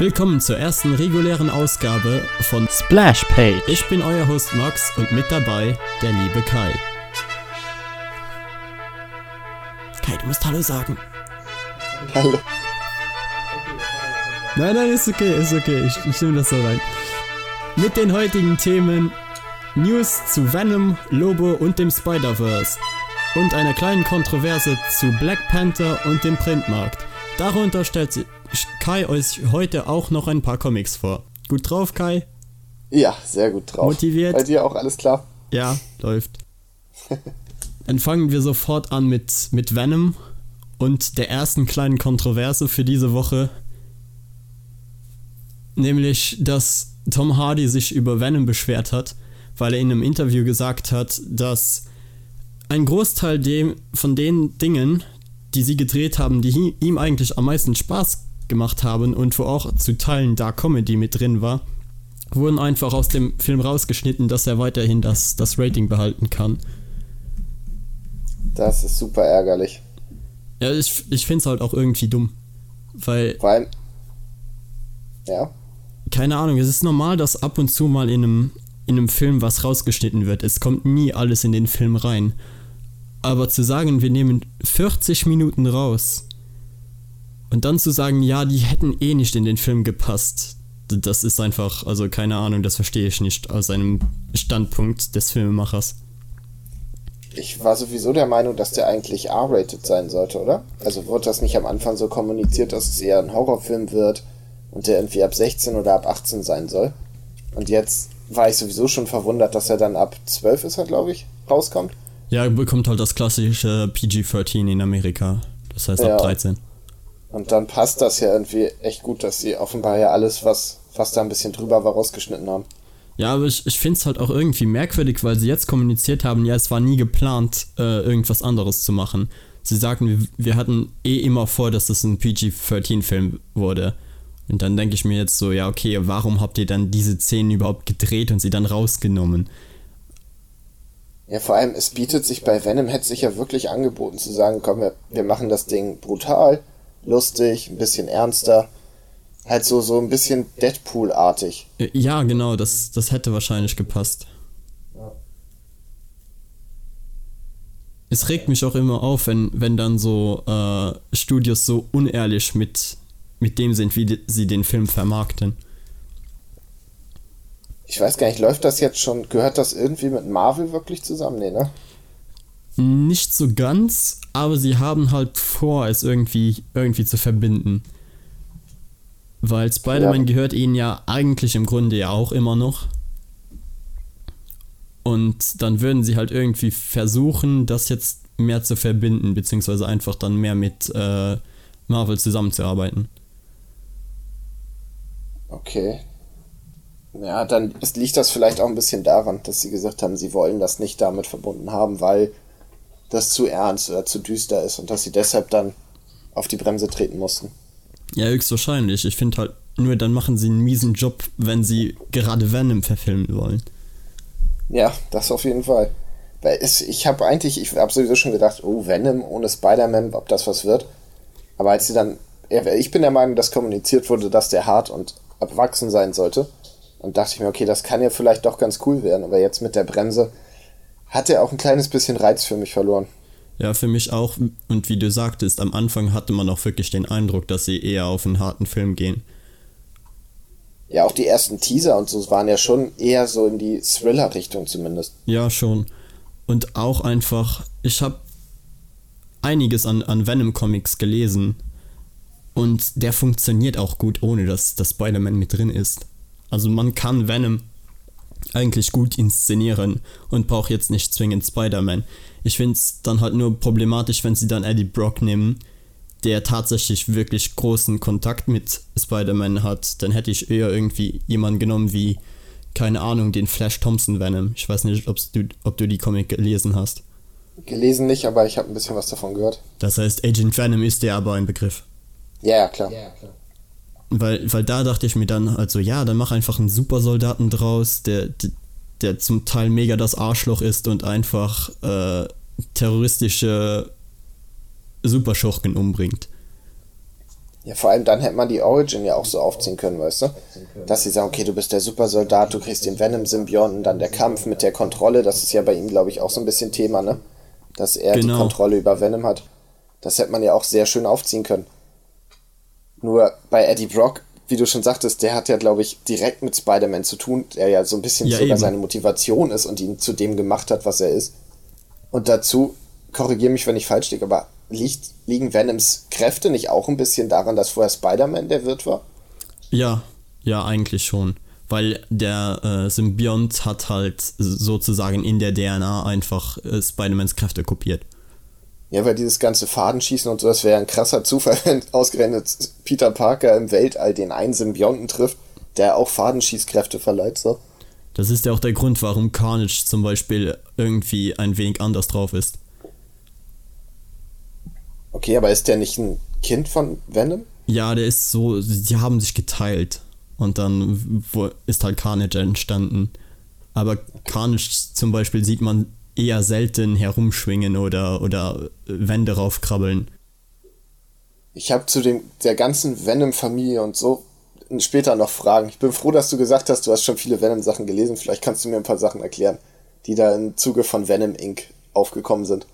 Willkommen zur ersten regulären Ausgabe von Splash Page. Ich bin euer Host Max und mit dabei der liebe Kai. Kai, du musst Hallo sagen. Hallo. Nein, nein, ist okay, ist okay. Ich, ich nehme das so rein. Mit den heutigen Themen News zu Venom, Lobo und dem Spider-Verse. Und einer kleinen Kontroverse zu Black Panther und dem Printmarkt. Darunter stellt Kai euch heute auch noch ein paar Comics vor. Gut drauf, Kai? Ja, sehr gut drauf. Motiviert? Bei dir auch alles klar? Ja, läuft. Dann fangen wir sofort an mit, mit Venom und der ersten kleinen Kontroverse für diese Woche. Nämlich, dass Tom Hardy sich über Venom beschwert hat, weil er in einem Interview gesagt hat, dass ein Großteil dem, von den Dingen, die sie gedreht haben, die ihm eigentlich am meisten Spaß gemacht haben und wo auch zu Teilen da Comedy mit drin war, wurden einfach aus dem Film rausgeschnitten, dass er weiterhin das, das Rating behalten kann. Das ist super ärgerlich. Ja, ich, ich finde es halt auch irgendwie dumm. Weil. Weil. Ja. Keine Ahnung, es ist normal, dass ab und zu mal in einem, in einem Film was rausgeschnitten wird. Es kommt nie alles in den Film rein. Aber zu sagen, wir nehmen 40 Minuten raus und dann zu sagen, ja, die hätten eh nicht in den Film gepasst, das ist einfach, also keine Ahnung, das verstehe ich nicht aus einem Standpunkt des Filmemachers. Ich war sowieso der Meinung, dass der eigentlich R-rated sein sollte, oder? Also wurde das nicht am Anfang so kommuniziert, dass es eher ein Horrorfilm wird und der irgendwie ab 16 oder ab 18 sein soll? Und jetzt war ich sowieso schon verwundert, dass er dann ab 12 ist, glaube ich, rauskommt. Ja, er bekommt halt das klassische PG-13 in Amerika. Das heißt ab ja. 13. Und dann passt das ja irgendwie echt gut, dass sie offenbar ja alles, was, was da ein bisschen drüber war, rausgeschnitten haben. Ja, aber ich, ich finde es halt auch irgendwie merkwürdig, weil sie jetzt kommuniziert haben, ja, es war nie geplant, äh, irgendwas anderes zu machen. Sie sagten, wir, wir hatten eh immer vor, dass das ein PG-13-Film wurde. Und dann denke ich mir jetzt so, ja, okay, warum habt ihr dann diese Szenen überhaupt gedreht und sie dann rausgenommen? Ja, vor allem, es bietet sich bei Venom, hätte sich ja wirklich angeboten zu sagen, komm, wir, wir machen das Ding brutal, lustig, ein bisschen ernster. Halt so, so ein bisschen Deadpool-artig. Ja, genau, das, das hätte wahrscheinlich gepasst. Es regt mich auch immer auf, wenn, wenn dann so äh, Studios so unehrlich mit, mit dem sind, wie die, sie den Film vermarkten ich weiß gar nicht, läuft das jetzt schon, gehört das irgendwie mit Marvel wirklich zusammen? Nee, ne? Nicht so ganz, aber sie haben halt vor, es irgendwie, irgendwie zu verbinden. Weil Spider-Man ja. gehört ihnen ja eigentlich im Grunde ja auch immer noch. Und dann würden sie halt irgendwie versuchen, das jetzt mehr zu verbinden, beziehungsweise einfach dann mehr mit äh, Marvel zusammenzuarbeiten. Okay, ja, dann liegt das vielleicht auch ein bisschen daran, dass sie gesagt haben, sie wollen das nicht damit verbunden haben, weil das zu ernst oder zu düster ist und dass sie deshalb dann auf die Bremse treten mussten. Ja, höchstwahrscheinlich. Ich finde halt, nur dann machen sie einen miesen Job, wenn sie gerade Venom verfilmen wollen. Ja, das auf jeden Fall. Weil es, ich habe eigentlich, ich habe sowieso schon gedacht, oh, Venom ohne Spider-Man, ob das was wird. Aber als sie dann, ich bin der Meinung, dass kommuniziert wurde, dass der hart und erwachsen sein sollte. Und dachte ich mir, okay, das kann ja vielleicht doch ganz cool werden. Aber jetzt mit der Bremse hat er auch ein kleines bisschen Reiz für mich verloren. Ja, für mich auch. Und wie du sagtest, am Anfang hatte man auch wirklich den Eindruck, dass sie eher auf einen harten Film gehen. Ja, auch die ersten Teaser und so waren ja schon eher so in die Thriller-Richtung zumindest. Ja, schon. Und auch einfach, ich habe einiges an, an Venom-Comics gelesen. Und der funktioniert auch gut, ohne dass, dass Spider-Man mit drin ist. Also man kann Venom eigentlich gut inszenieren und braucht jetzt nicht zwingend Spider-Man. Ich finde es dann halt nur problematisch, wenn sie dann Eddie Brock nehmen, der tatsächlich wirklich großen Kontakt mit Spider-Man hat. Dann hätte ich eher irgendwie jemanden genommen wie, keine Ahnung, den Flash Thompson Venom. Ich weiß nicht, du, ob du die Comic gelesen hast. Gelesen nicht, aber ich habe ein bisschen was davon gehört. Das heißt, Agent Venom ist dir aber ein Begriff. Ja, ja, klar. Ja, klar. Weil, weil da dachte ich mir dann halt so, ja, dann mach einfach einen Supersoldaten draus, der, der zum Teil mega das Arschloch ist und einfach äh, terroristische Superschurken umbringt. Ja, vor allem dann hätte man die Origin ja auch so aufziehen können, weißt du? Dass sie sagen, okay, du bist der Supersoldat, du kriegst den Venom-Symbionten, dann der Kampf mit der Kontrolle, das ist ja bei ihm, glaube ich, auch so ein bisschen Thema, ne? Dass er genau. die Kontrolle über Venom hat. Das hätte man ja auch sehr schön aufziehen können. Nur bei Eddie Brock, wie du schon sagtest, der hat ja, glaube ich, direkt mit Spider-Man zu tun, der ja so ein bisschen ja, sogar eben. seine Motivation ist und ihn zu dem gemacht hat, was er ist. Und dazu, korrigiere mich, wenn ich falsch liege, aber liegt, liegen Venoms Kräfte nicht auch ein bisschen daran, dass vorher Spider-Man der Wirt war? Ja, ja, eigentlich schon. Weil der äh, Symbiont hat halt sozusagen in der DNA einfach äh, Spider-Mans Kräfte kopiert. Ja, weil dieses ganze Fadenschießen und so, das wäre ein krasser Zufall, wenn ausgerechnet Peter Parker im Weltall den einen Symbionten trifft, der auch Fadenschießkräfte verleiht, so. Das ist ja auch der Grund, warum Carnage zum Beispiel irgendwie ein wenig anders drauf ist. Okay, aber ist der nicht ein Kind von Venom? Ja, der ist so, sie haben sich geteilt und dann ist halt Carnage entstanden. Aber Carnage zum Beispiel sieht man eher selten herumschwingen oder, oder Wände raufkrabbeln. Ich habe zu dem, der ganzen Venom-Familie und so später noch Fragen. Ich bin froh, dass du gesagt hast, du hast schon viele Venom-Sachen gelesen. Vielleicht kannst du mir ein paar Sachen erklären, die da im Zuge von Venom Inc. aufgekommen sind.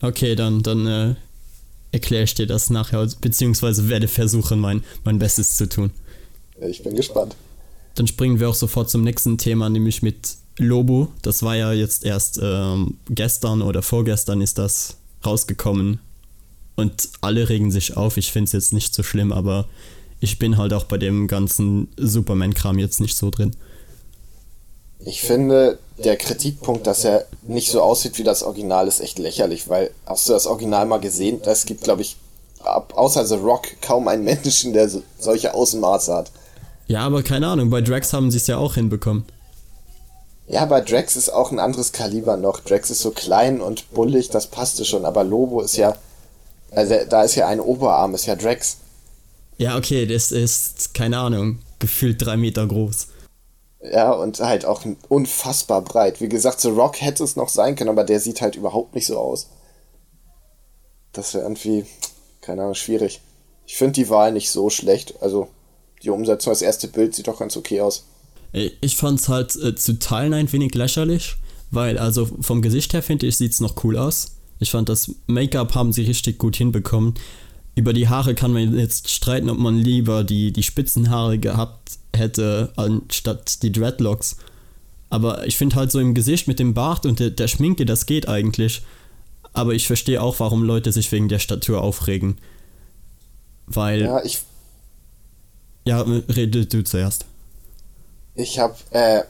Okay, dann, dann äh, erkläre ich dir das nachher, beziehungsweise werde versuchen, mein, mein Bestes zu tun. Ich bin gespannt. Dann springen wir auch sofort zum nächsten Thema, nämlich mit Lobo. Das war ja jetzt erst ähm, gestern oder vorgestern ist das rausgekommen. Und alle regen sich auf. Ich finde es jetzt nicht so schlimm, aber ich bin halt auch bei dem ganzen Superman-Kram jetzt nicht so drin. Ich finde, der Kritikpunkt, dass er nicht so aussieht wie das Original, ist echt lächerlich, weil hast du das Original mal gesehen? Es gibt, glaube ich, außer The Rock kaum einen Menschen, der so, solche Außenmaße hat. Ja, aber keine Ahnung, bei Drax haben sie es ja auch hinbekommen. Ja, bei Drax ist auch ein anderes Kaliber noch. Drax ist so klein und bullig, das passte schon, aber Lobo ist ja. Also da ist ja ein Oberarm, ist ja Drax. Ja, okay, das ist, keine Ahnung, gefühlt drei Meter groß. Ja, und halt auch unfassbar breit. Wie gesagt, The Rock hätte es noch sein können, aber der sieht halt überhaupt nicht so aus. Das wäre irgendwie, keine Ahnung, schwierig. Ich finde die Wahl nicht so schlecht. Also, die Umsetzung, das erste Bild sieht doch ganz okay aus. Ich fand es halt äh, zu Teilen ein wenig lächerlich, weil, also vom Gesicht her finde ich, sieht es noch cool aus. Ich fand, das Make-up haben sie richtig gut hinbekommen. Über die Haare kann man jetzt streiten, ob man lieber die, die Spitzenhaare gehabt hätte, anstatt die Dreadlocks. Aber ich finde halt so im Gesicht mit dem Bart und der, der Schminke, das geht eigentlich. Aber ich verstehe auch, warum Leute sich wegen der Statur aufregen. Weil. Ja, ich. Ja, rede du zuerst. Ich habe äh,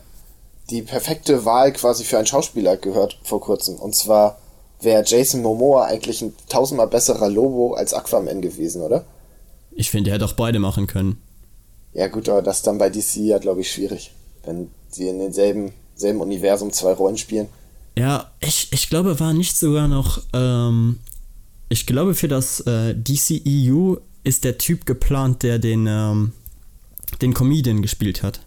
die perfekte Wahl quasi für einen Schauspieler gehört vor kurzem. Und zwar wäre Jason Momoa eigentlich ein tausendmal besserer Lobo als Aquaman gewesen, oder? Ich finde, er hätte auch beide machen können. Ja gut, aber das dann bei DC ja, glaube ich, schwierig. Wenn sie in demselben selben Universum zwei Rollen spielen. Ja, ich, ich glaube, war nicht sogar noch. Ähm, ich glaube, für das äh, DCEU ist der Typ geplant, der den, ähm, den Comedian gespielt hat.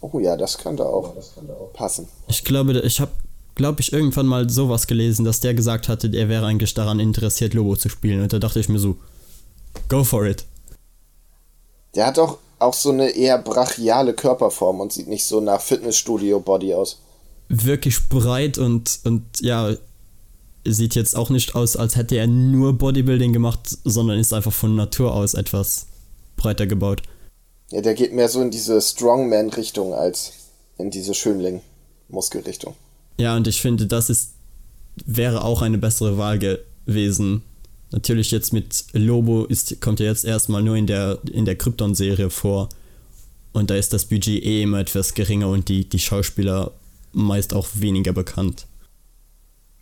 Oh ja, das könnte auch, das könnte auch passen. Ich glaube, ich habe, glaube ich, irgendwann mal sowas gelesen, dass der gesagt hatte, er wäre eigentlich daran interessiert, Lobo zu spielen. Und da dachte ich mir so, go for it. Der hat doch auch so eine eher brachiale Körperform und sieht nicht so nach Fitnessstudio-Body aus. Wirklich breit und, und ja, sieht jetzt auch nicht aus, als hätte er nur Bodybuilding gemacht, sondern ist einfach von Natur aus etwas breiter gebaut. Ja, der geht mehr so in diese Strongman-Richtung als in diese Schönling-Muskelrichtung. Ja, und ich finde, das ist, wäre auch eine bessere Wahl gewesen, Natürlich jetzt mit Lobo ist, kommt er jetzt erstmal nur in der, in der Krypton-Serie vor. Und da ist das Budget eh immer etwas geringer und die, die Schauspieler meist auch weniger bekannt.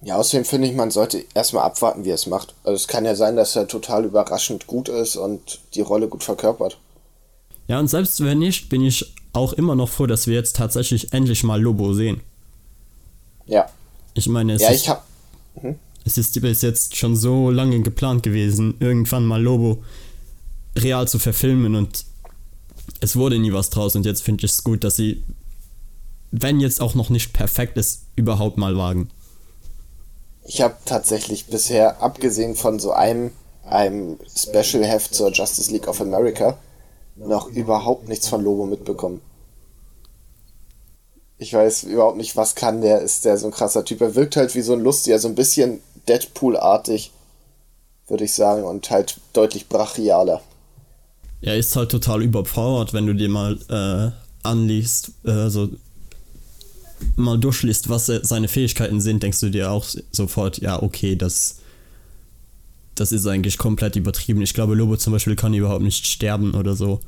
Ja, außerdem finde ich, man sollte erstmal abwarten, wie er es macht. Also es kann ja sein, dass er total überraschend gut ist und die Rolle gut verkörpert. Ja, und selbst wenn nicht, bin ich auch immer noch froh, dass wir jetzt tatsächlich endlich mal Lobo sehen. Ja. Ich meine, es ja, ich hab. Hm? es ist bis jetzt schon so lange geplant gewesen, irgendwann mal Lobo real zu verfilmen und es wurde nie was draus und jetzt finde ich es gut, dass sie, wenn jetzt auch noch nicht perfekt ist, überhaupt mal wagen. Ich habe tatsächlich bisher, abgesehen von so einem einem Special-Heft zur Justice League of America noch überhaupt nichts von Lobo mitbekommen. Ich weiß überhaupt nicht, was kann der, ist der so ein krasser Typ. Er wirkt halt wie so ein lustiger, so ein bisschen Deadpool-artig, würde ich sagen, und halt deutlich brachialer. Er ist halt total überpowered, wenn du dir mal äh, anliest, äh, so mal durchliest, was seine Fähigkeiten sind, denkst du dir auch sofort, ja, okay, das, das ist eigentlich komplett übertrieben. Ich glaube, Lobo zum Beispiel kann überhaupt nicht sterben oder so.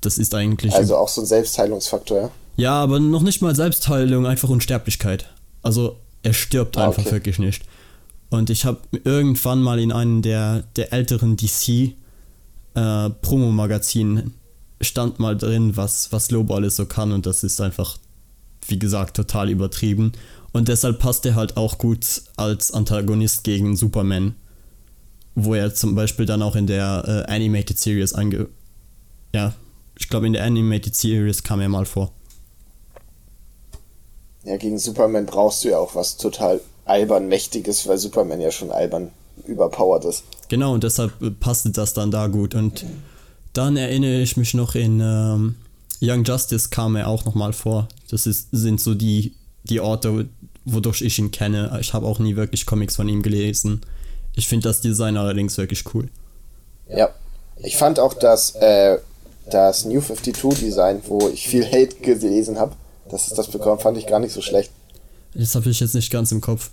Das ist eigentlich. Also auch so ein Selbstheilungsfaktor, ja? Ja, aber noch nicht mal Selbstheilung, einfach Unsterblichkeit. Also er stirbt ah, einfach okay. wirklich nicht. Und ich habe irgendwann mal in einem der, der älteren DC äh, Promo-Magazinen stand mal drin, was, was Lobo alles so kann und das ist einfach wie gesagt, total übertrieben. Und deshalb passt er halt auch gut als Antagonist gegen Superman. Wo er zum Beispiel dann auch in der äh, Animated Series ange. Ja, ich glaube, in der Animated Series kam er mal vor. Ja, gegen Superman brauchst du ja auch was total albern Mächtiges, weil Superman ja schon albern überpowered ist. Genau, und deshalb äh, passte das dann da gut. Und dann erinnere ich mich noch in. Ähm, Young Justice kam er auch nochmal vor. Das ist, sind so die, die Orte, wodurch ich ihn kenne. Ich habe auch nie wirklich Comics von ihm gelesen. Ich finde das Design allerdings wirklich cool. Ja, ich fand auch das, äh, das New 52 Design, wo ich viel Hate gelesen habe, dass es das bekommen, fand ich gar nicht so schlecht. Das habe ich jetzt nicht ganz im Kopf.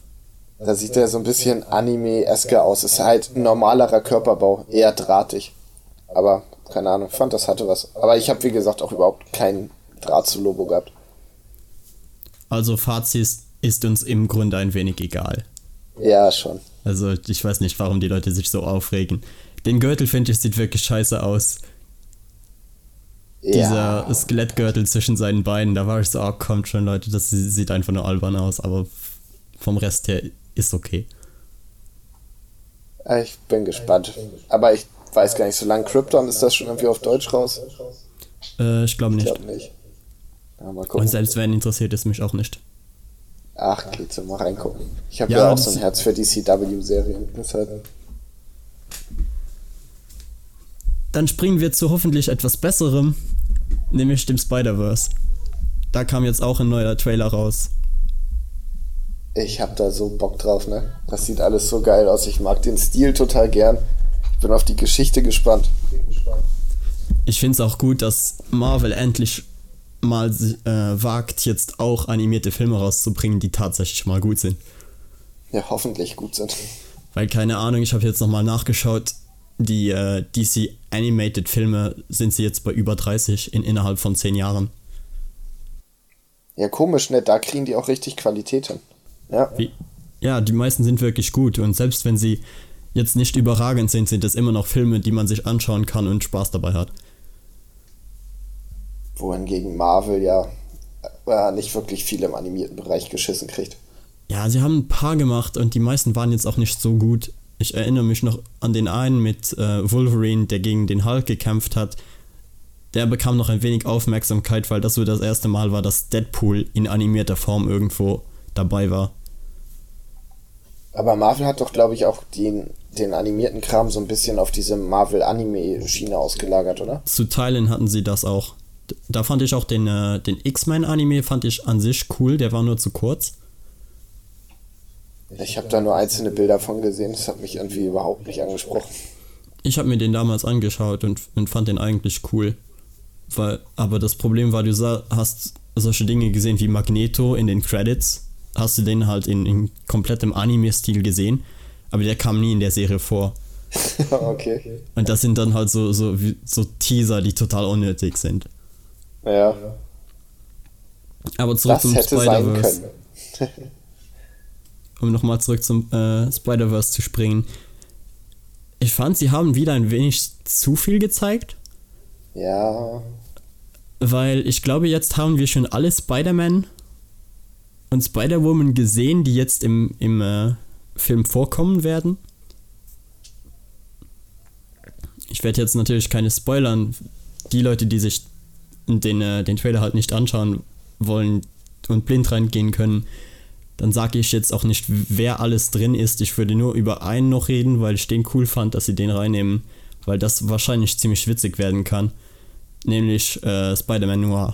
Da sieht er so ein bisschen Anime-esker aus. Ist halt ein normalerer Körperbau, eher drahtig. Aber keine Ahnung, ich fand, das hatte was. Aber ich habe, wie gesagt, auch überhaupt keinen Draht zu Lobo gehabt. Also Fazit ist uns im Grunde ein wenig egal. Ja, schon. Also ich weiß nicht, warum die Leute sich so aufregen. Den Gürtel, finde ich, sieht wirklich scheiße aus. Ja. Dieser Skelettgürtel zwischen seinen Beinen, da war ich so, oh, kommt schon, Leute, das sieht einfach nur albern aus, aber vom Rest her ist okay. Ich bin gespannt. Aber ich weiß gar nicht, so lange Krypton ist das schon irgendwie auf Deutsch raus? Äh, ich glaube nicht. Ich glaube nicht. Und selbst wenn interessiert es mich auch nicht. Ach, geht so, mal reingucken. Ich habe ja, ja, auch so ein Herz für DCW-Serien, deshalb. Dann springen wir zu hoffentlich etwas Besserem, nämlich dem Spider-Verse. Da kam jetzt auch ein neuer Trailer raus. Ich hab da so Bock drauf, ne? Das sieht alles so geil aus. Ich mag den Stil total gern. Ich bin auf die Geschichte gespannt. Ich finde es auch gut, dass Marvel endlich mal äh, wagt, jetzt auch animierte Filme rauszubringen, die tatsächlich mal gut sind. Ja, hoffentlich gut sind. Weil keine Ahnung, ich habe jetzt nochmal nachgeschaut, die äh, DC Animated Filme sind sie jetzt bei über 30 in innerhalb von 10 Jahren. Ja, komisch, ne? Da kriegen die auch richtig Qualität hin. Ja. Wie? Ja, die meisten sind wirklich gut und selbst wenn sie jetzt nicht überragend sind, sind es immer noch Filme, die man sich anschauen kann und Spaß dabei hat. Wohingegen Marvel ja äh, nicht wirklich viel im animierten Bereich geschissen kriegt. Ja, sie haben ein paar gemacht und die meisten waren jetzt auch nicht so gut. Ich erinnere mich noch an den einen mit äh, Wolverine, der gegen den Hulk gekämpft hat. Der bekam noch ein wenig Aufmerksamkeit, weil das so das erste Mal war, dass Deadpool in animierter Form irgendwo dabei war. Aber Marvel hat doch, glaube ich, auch den, den animierten Kram so ein bisschen auf diese Marvel-Anime-Schiene ausgelagert, oder? Zu Teilen hatten sie das auch. Da fand ich auch den, äh, den X-Men-Anime fand ich an sich cool, der war nur zu kurz. Ich habe da nur einzelne Bilder von gesehen, das hat mich irgendwie überhaupt nicht angesprochen. Ich habe mir den damals angeschaut und, und fand den eigentlich cool. Weil, aber das Problem war, du hast solche Dinge gesehen wie Magneto in den Credits hast du den halt in, in komplettem Anime-Stil gesehen, aber der kam nie in der Serie vor. okay. Und das sind dann halt so, so, so Teaser, die total unnötig sind. Ja. Aber zurück das zum Spider-Verse. um nochmal zurück zum äh, Spider-Verse zu springen. Ich fand, sie haben wieder ein wenig zu viel gezeigt. Ja. Weil ich glaube, jetzt haben wir schon alle Spider-Man und Spider-Woman gesehen, die jetzt im, im äh, Film vorkommen werden. Ich werde jetzt natürlich keine spoilern. Die Leute, die sich den, äh, den Trailer halt nicht anschauen wollen und blind reingehen können, dann sage ich jetzt auch nicht, wer alles drin ist. Ich würde nur über einen noch reden, weil ich den cool fand, dass sie den reinnehmen, weil das wahrscheinlich ziemlich witzig werden kann. Nämlich äh, Spider-Man Noir.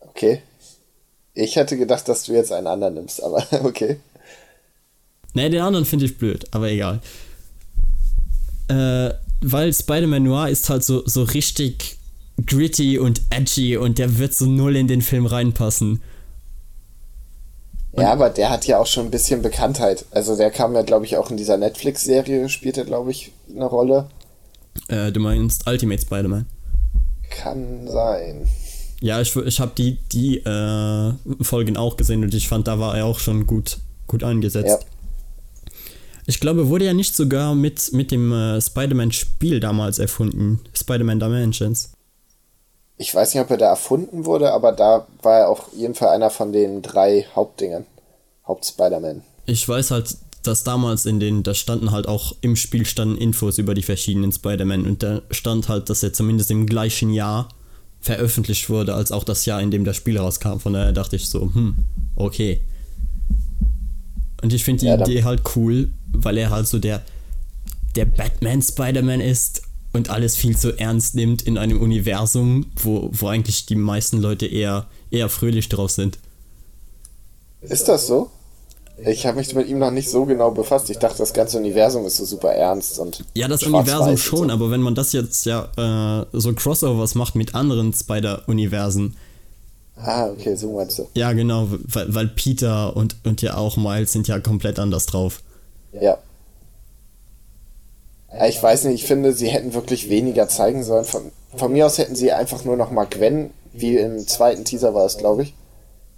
Okay. Ich hätte gedacht, dass du jetzt einen anderen nimmst, aber okay. Ne, den anderen finde ich blöd, aber egal. Äh, weil Spider-Man Noir ist halt so, so richtig gritty und edgy und der wird so null in den Film reinpassen. Ja, aber der hat ja auch schon ein bisschen Bekanntheit. Also der kam ja, glaube ich, auch in dieser Netflix-Serie, spielt er, glaube ich, eine Rolle. Äh, du meinst Ultimate Spider-Man? Kann sein. Ja, ich, ich habe die, die äh, Folgen auch gesehen und ich fand, da war er auch schon gut, gut eingesetzt. Ja. Ich glaube, wurde ja nicht sogar mit, mit dem äh, Spider-Man-Spiel damals erfunden. Spider-Man Dimensions ich weiß nicht, ob er da erfunden wurde, aber da war er auf jeden Fall einer von den drei Hauptdingen. Haupt-Spider-Man. Ich weiß halt, dass damals in den, da standen halt auch im Spiel standen Infos über die verschiedenen Spider-Man und da stand halt, dass er zumindest im gleichen Jahr veröffentlicht wurde, als auch das Jahr, in dem das Spiel rauskam. Von daher dachte ich so, hm, okay. Und ich finde die ja, Idee halt cool, weil er halt so der, der Batman-Spider-Man ist und alles viel zu ernst nimmt in einem Universum, wo, wo eigentlich die meisten Leute eher, eher fröhlich drauf sind. Ist das so? Ich habe mich mit ihm noch nicht so genau befasst. Ich dachte, das ganze Universum ist so super ernst und. Ja, das Universum schon, so. aber wenn man das jetzt ja äh, so Crossovers macht mit anderen Spider-Universen. Ah, okay, so meinst du. Ja, genau, weil, weil Peter und, und ja auch Miles sind ja komplett anders drauf. Ja. Ich weiß nicht, ich finde, sie hätten wirklich weniger zeigen sollen. Von, von mir aus hätten sie einfach nur noch mal Gwen, wie im zweiten Teaser war es, glaube ich,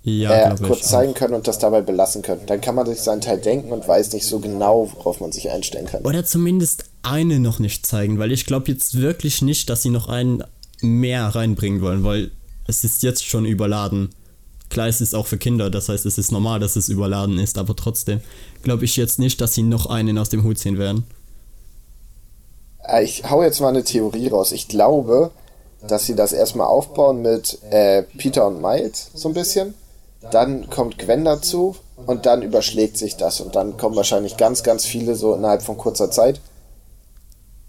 ja, äh, kurz zeigen können und das dabei belassen können. Dann kann man sich seinen Teil denken und weiß nicht so genau, worauf man sich einstellen kann. Oder zumindest eine noch nicht zeigen, weil ich glaube jetzt wirklich nicht, dass sie noch einen mehr reinbringen wollen, weil es ist jetzt schon überladen. Klar, es ist auch für Kinder, das heißt, es ist normal, dass es überladen ist, aber trotzdem glaube ich jetzt nicht, dass sie noch einen aus dem Hut ziehen werden. Äh, ich hau jetzt mal eine Theorie raus. Ich glaube, dass sie das erstmal aufbauen mit äh, Peter und Miles so ein bisschen. Dann kommt Gwen dazu und dann überschlägt sich das und dann kommen wahrscheinlich ganz, ganz viele so innerhalb von kurzer Zeit.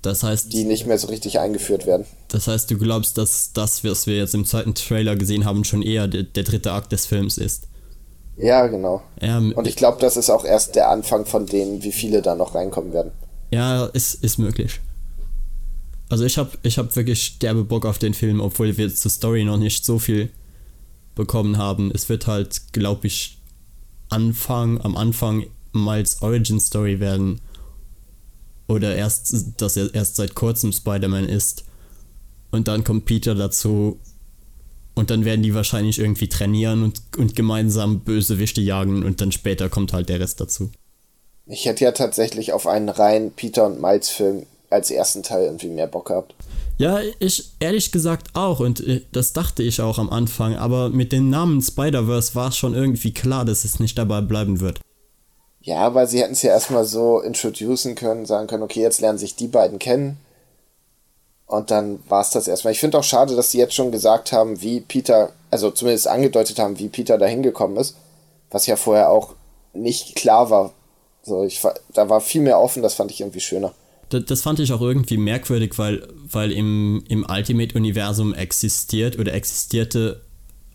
Das heißt, die nicht mehr so richtig eingeführt werden. Das heißt, du glaubst, dass das, was wir jetzt im zweiten Trailer gesehen haben, schon eher der, der dritte Akt des Films ist? Ja, genau. Ja, und ich glaube, das ist auch erst der Anfang von denen, wie viele da noch reinkommen werden. Ja, ist, ist möglich. Also ich habe ich hab wirklich sterbe Bock auf den Film, obwohl wir zur Story noch nicht so viel bekommen haben. Es wird halt, glaube ich, Anfang, am Anfang Miles Origin Story werden. Oder erst, dass er erst seit kurzem Spider-Man ist. Und dann kommt Peter dazu. Und dann werden die wahrscheinlich irgendwie trainieren und, und gemeinsam Bösewichte jagen. Und dann später kommt halt der Rest dazu. Ich hätte ja tatsächlich auf einen reinen Peter und Miles Film als ersten Teil irgendwie mehr Bock gehabt. Ja, ich ehrlich gesagt auch und äh, das dachte ich auch am Anfang, aber mit dem Namen Spider-Verse war es schon irgendwie klar, dass es nicht dabei bleiben wird. Ja, weil sie hätten es ja erstmal so introducen können, sagen können, okay, jetzt lernen sich die beiden kennen. Und dann war es das erstmal. Ich finde auch schade, dass sie jetzt schon gesagt haben, wie Peter, also zumindest angedeutet haben, wie Peter da hingekommen ist. Was ja vorher auch nicht klar war. So, ich, da war viel mehr offen, das fand ich irgendwie schöner das, das fand ich auch irgendwie merkwürdig, weil, weil im, im Ultimate-Universum existiert oder existierte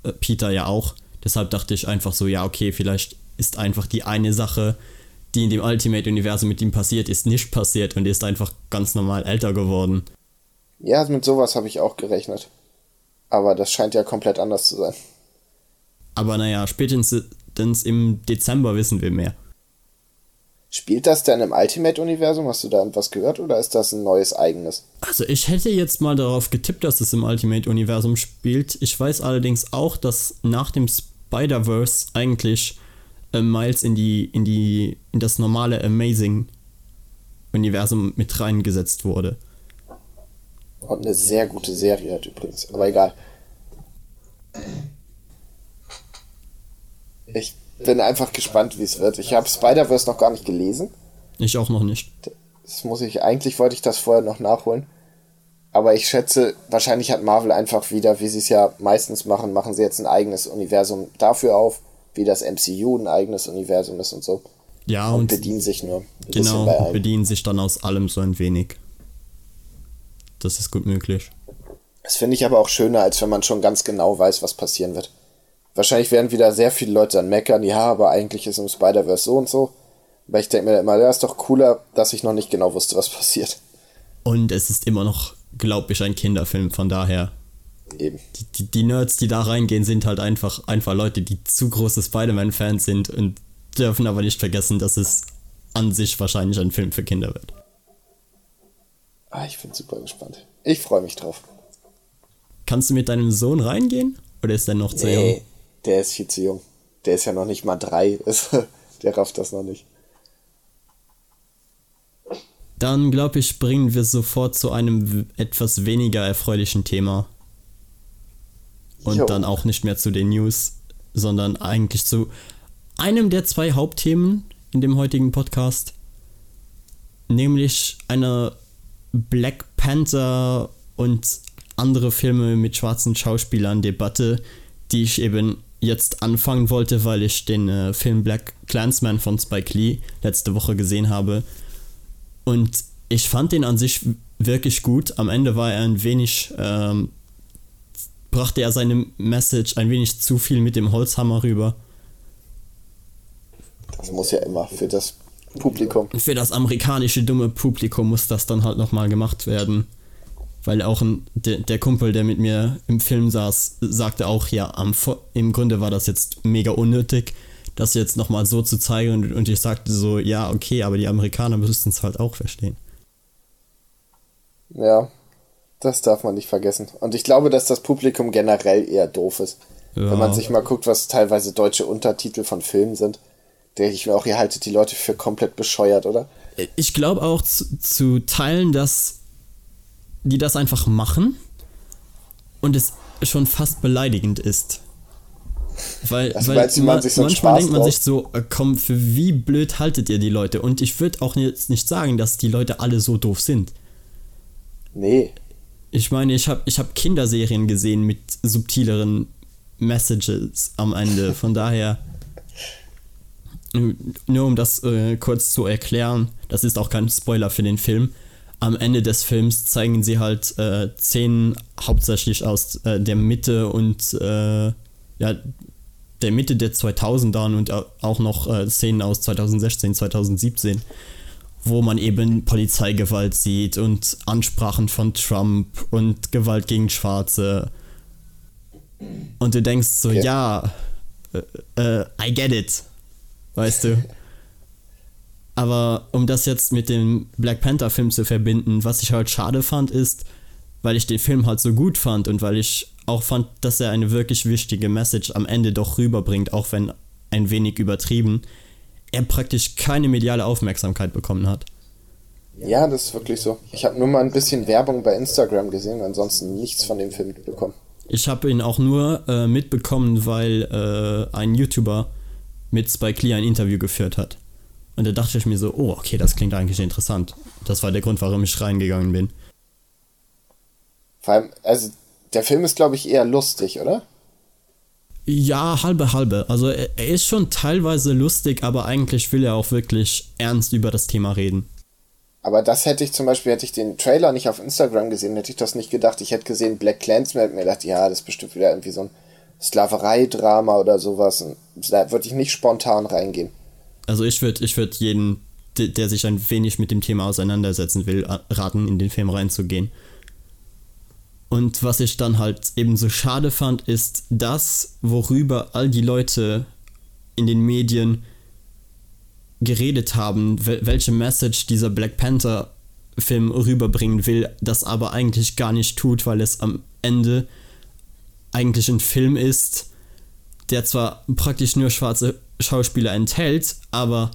äh, Peter ja auch. Deshalb dachte ich einfach so, ja, okay, vielleicht ist einfach die eine Sache, die in dem Ultimate-Universum mit ihm passiert, ist nicht passiert und ist einfach ganz normal älter geworden. Ja, mit sowas habe ich auch gerechnet. Aber das scheint ja komplett anders zu sein. Aber naja, spätestens im Dezember wissen wir mehr. Spielt das denn im Ultimate-Universum? Hast du da etwas gehört oder ist das ein neues eigenes? Also ich hätte jetzt mal darauf getippt, dass es im Ultimate-Universum spielt. Ich weiß allerdings auch, dass nach dem Spider-Verse eigentlich äh, Miles in die, in die, in das normale Amazing-Universum mit reingesetzt wurde. Und eine sehr gute Serie hat übrigens, aber egal. Ich bin einfach gespannt, wie es wird. Ich habe Spider-Verse noch gar nicht gelesen. Ich auch noch nicht. Das muss ich, eigentlich wollte ich das vorher noch nachholen. Aber ich schätze, wahrscheinlich hat Marvel einfach wieder, wie sie es ja meistens machen, machen sie jetzt ein eigenes Universum dafür auf wie das MCU ein eigenes Universum ist und so. Ja, und, und bedienen sich nur. genau, bei allem. bedienen sich dann aus allem so ein wenig. Das ist gut möglich. Das finde ich aber auch schöner, als wenn man schon ganz genau weiß, was passieren wird. Wahrscheinlich werden wieder sehr viele Leute dann meckern, ja, aber eigentlich ist im Spider-Verse so und so. Aber ich denke mir immer, ja, ist doch cooler, dass ich noch nicht genau wusste, was passiert. Und es ist immer noch, glaube ich, ein Kinderfilm, von daher. Eben. Die, die, die Nerds, die da reingehen, sind halt einfach, einfach Leute, die zu große Spider-Man-Fans sind und dürfen aber nicht vergessen, dass es an sich wahrscheinlich ein Film für Kinder wird. Ah, ich bin super gespannt. Ich freue mich drauf. Kannst du mit deinem Sohn reingehen? Oder ist der noch zu jung? Der ist viel zu jung. Der ist ja noch nicht mal drei. der rafft das noch nicht. Dann glaube ich, springen wir sofort zu einem etwas weniger erfreulichen Thema. Und Jo. dann auch nicht mehr zu den News, sondern eigentlich zu einem der zwei Hauptthemen in dem heutigen Podcast. Nämlich einer Black Panther und andere Filme mit schwarzen Schauspielern Debatte, die ich eben jetzt anfangen wollte, weil ich den äh, Film Black Clansman von Spike Lee letzte Woche gesehen habe. Und ich fand den an sich wirklich gut. Am Ende war er ein wenig, ähm, brachte er seine Message ein wenig zu viel mit dem Holzhammer rüber. Das muss ja immer für das Publikum. Für das amerikanische dumme Publikum muss das dann halt nochmal gemacht werden. Weil auch ein, der, der Kumpel, der mit mir im Film saß, sagte auch, ja, am, im Grunde war das jetzt mega unnötig, das jetzt nochmal so zu zeigen. Und, und ich sagte so, ja, okay, aber die Amerikaner müssten es halt auch verstehen. Ja, das darf man nicht vergessen. Und ich glaube, dass das Publikum generell eher doof ist. Ja. Wenn man sich mal guckt, was teilweise deutsche Untertitel von Filmen sind, denke ich mir auch, ihr haltet die Leute für komplett bescheuert, oder? ich glaube auch zu, zu teilen, dass die das einfach machen und es schon fast beleidigend ist. Weil, Also, weil man so manchmal Spaß denkt man drauf- sich so, äh, komm, für wie blöd haltet ihr die Leute? Und ich würde auch jetzt nicht sagen, dass die Leute alle so doof sind. Nee. Ich meine, ich habe ich hab Kinderserien gesehen mit subtileren Messages am Ende. Von daher, nur um das äh, kurz zu erklären, das ist auch kein Spoiler für den Film. Am Ende des Films zeigen sie halt äh, Szenen hauptsächlich aus äh, der Mitte und äh, ja, der Mitte der 2000ern und au- auch noch äh, Szenen aus 2016, 2017 wo man eben Polizeigewalt sieht und Ansprachen von Trump und Gewalt gegen Schwarze. Und du denkst so, Okay. ja, äh, äh, I get it. Weißt du? Aber um das jetzt mit dem Black Panther Film zu verbinden, was ich halt schade fand, ist, weil ich den Film halt so gut fand und weil ich auch fand, dass er eine wirklich wichtige Message am Ende doch rüberbringt, auch wenn ein wenig übertrieben, er praktisch keine mediale Aufmerksamkeit bekommen hat. Ja, das ist wirklich so. Ich habe nur mal ein bisschen Werbung bei Instagram gesehen, ansonsten nichts von dem Film mitbekommen. Ich habe ihn auch nur äh, mitbekommen, weil äh, ein YouTuber mit Spike Lee ein Interview geführt hat. Und da dachte ich mir so, oh, okay, das klingt eigentlich interessant. Das war der Grund, warum ich reingegangen bin. Vor allem, also der Film ist, glaube ich, eher lustig, oder? Ja, halbe halbe. Also er, er ist schon teilweise lustig, aber eigentlich will er auch wirklich ernst über das Thema reden. Aber das hätte ich zum Beispiel, hätte ich den Trailer nicht auf Instagram gesehen, hätte ich das nicht gedacht. Ich hätte gesehen Black Clansman, hätte mir gedacht, ja, das ist bestimmt wieder irgendwie so ein Sklaverei-Drama oder sowas. Und da würde ich nicht spontan reingehen. Also ich würde ich würd jeden, de- der sich ein wenig mit dem Thema auseinandersetzen will, raten, in den Film reinzugehen. Und was ich dann halt eben so schade fand, ist das, worüber all die Leute in den Medien geredet haben, wel- welche Message dieser Black Panther Film rüberbringen will, das aber eigentlich gar nicht tut, weil es am Ende eigentlich ein Film ist, der zwar praktisch nur schwarze Schauspieler enthält, aber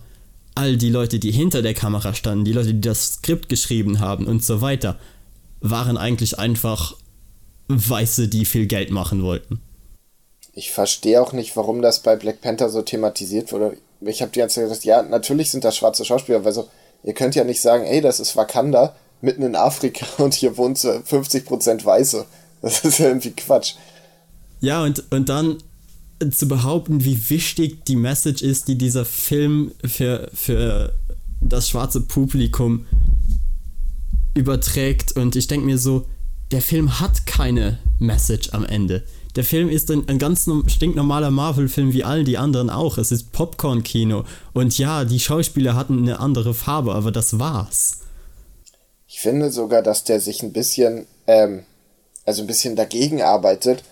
all die Leute, die hinter der Kamera standen, die Leute, die das Skript geschrieben haben und so weiter, waren eigentlich einfach Weiße, die viel Geld machen wollten. Ich verstehe auch nicht, warum das bei Black Panther so thematisiert wurde. Ich habe die ganze Zeit gesagt, ja, natürlich sind das schwarze Schauspieler, weil so, ihr könnt ja nicht sagen, ey, das ist Wakanda, mitten in Afrika und hier wohnt so 50% Weiße. Das ist ja irgendwie Quatsch. Ja, und, und dann zu behaupten, wie wichtig die Message ist, die dieser Film für, für das schwarze Publikum überträgt. Und ich denke mir so, der Film hat keine Message am Ende. Der Film ist ein, ein ganz stinknormaler Marvel-Film wie all die anderen auch. Es ist Popcorn-Kino. Und ja, die Schauspieler hatten eine andere Farbe, aber das war's. Ich finde sogar, dass der sich ein bisschen, ähm, also ein bisschen dagegen arbeitet,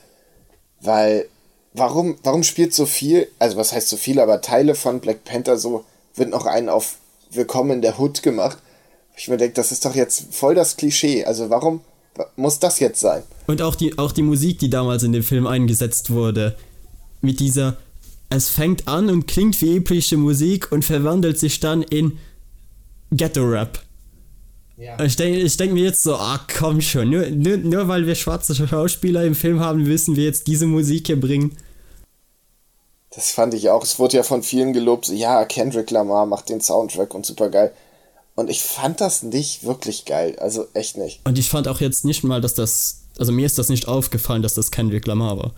weil warum, warum spielt so viel, also was heißt so viel, aber Teile von Black Panther so, wird noch einen auf Willkommen in der Hood gemacht. Ich mir denke, das ist doch jetzt voll das Klischee. Also warum muss das jetzt sein? Und auch die, auch die Musik, die damals in dem Film eingesetzt wurde, mit dieser, es fängt an und klingt wie epische Musik und verwandelt sich dann in Ghetto-Rap. Ja. Ich denke ich denk mir jetzt so, ah komm schon, nur, nur, nur weil wir schwarze Schauspieler im Film haben, müssen wir jetzt diese Musik hier bringen. Das fand ich auch. Es wurde ja von vielen gelobt, so, ja, Kendrick Lamar macht den Soundtrack und super geil. Und ich fand das nicht wirklich geil. Also echt nicht. Und ich fand auch jetzt nicht mal, dass das. Also mir ist das nicht aufgefallen, dass das Kendrick Lamar war.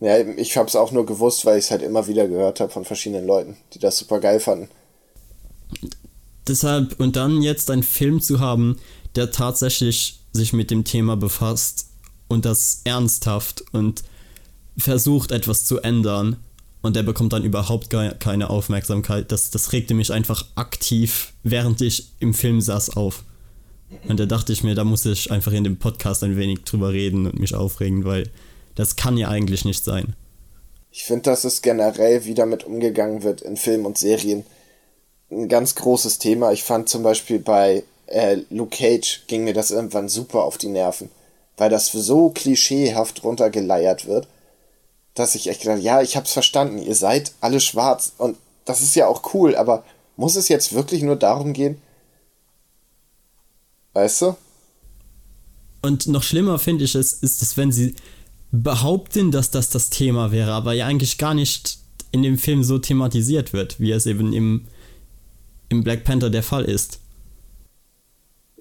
Ja, ich hab's auch nur gewusst, weil ich es halt immer wieder gehört habe von verschiedenen Leuten, die das super geil fanden. Deshalb, und dann jetzt einen Film zu haben, der tatsächlich sich mit dem Thema befasst und das ernsthaft und versucht etwas zu ändern und der bekommt dann überhaupt keine Aufmerksamkeit. Das, das regte mich einfach aktiv, während ich im Film saß, auf. Und da dachte ich mir, da muss ich einfach in dem Podcast ein wenig drüber reden und mich aufregen, weil das kann ja eigentlich nicht sein. Ich finde, dass es generell, wie damit umgegangen wird in Filmen und Serien, ein ganz großes Thema. Ich fand zum Beispiel bei äh, Luke Cage ging mir das irgendwann super auf die Nerven, weil das so klischeehaft runtergeleiert wird dass ich echt gedacht, ja, ich hab's verstanden, ihr seid alle schwarz und das ist ja auch cool, aber muss es jetzt wirklich nur darum gehen? Weißt du? Und noch schlimmer finde ich es, ist es, wenn sie behaupten, dass das das Thema wäre, aber ja eigentlich gar nicht in dem Film so thematisiert wird, wie es eben im, im Black Panther der Fall ist.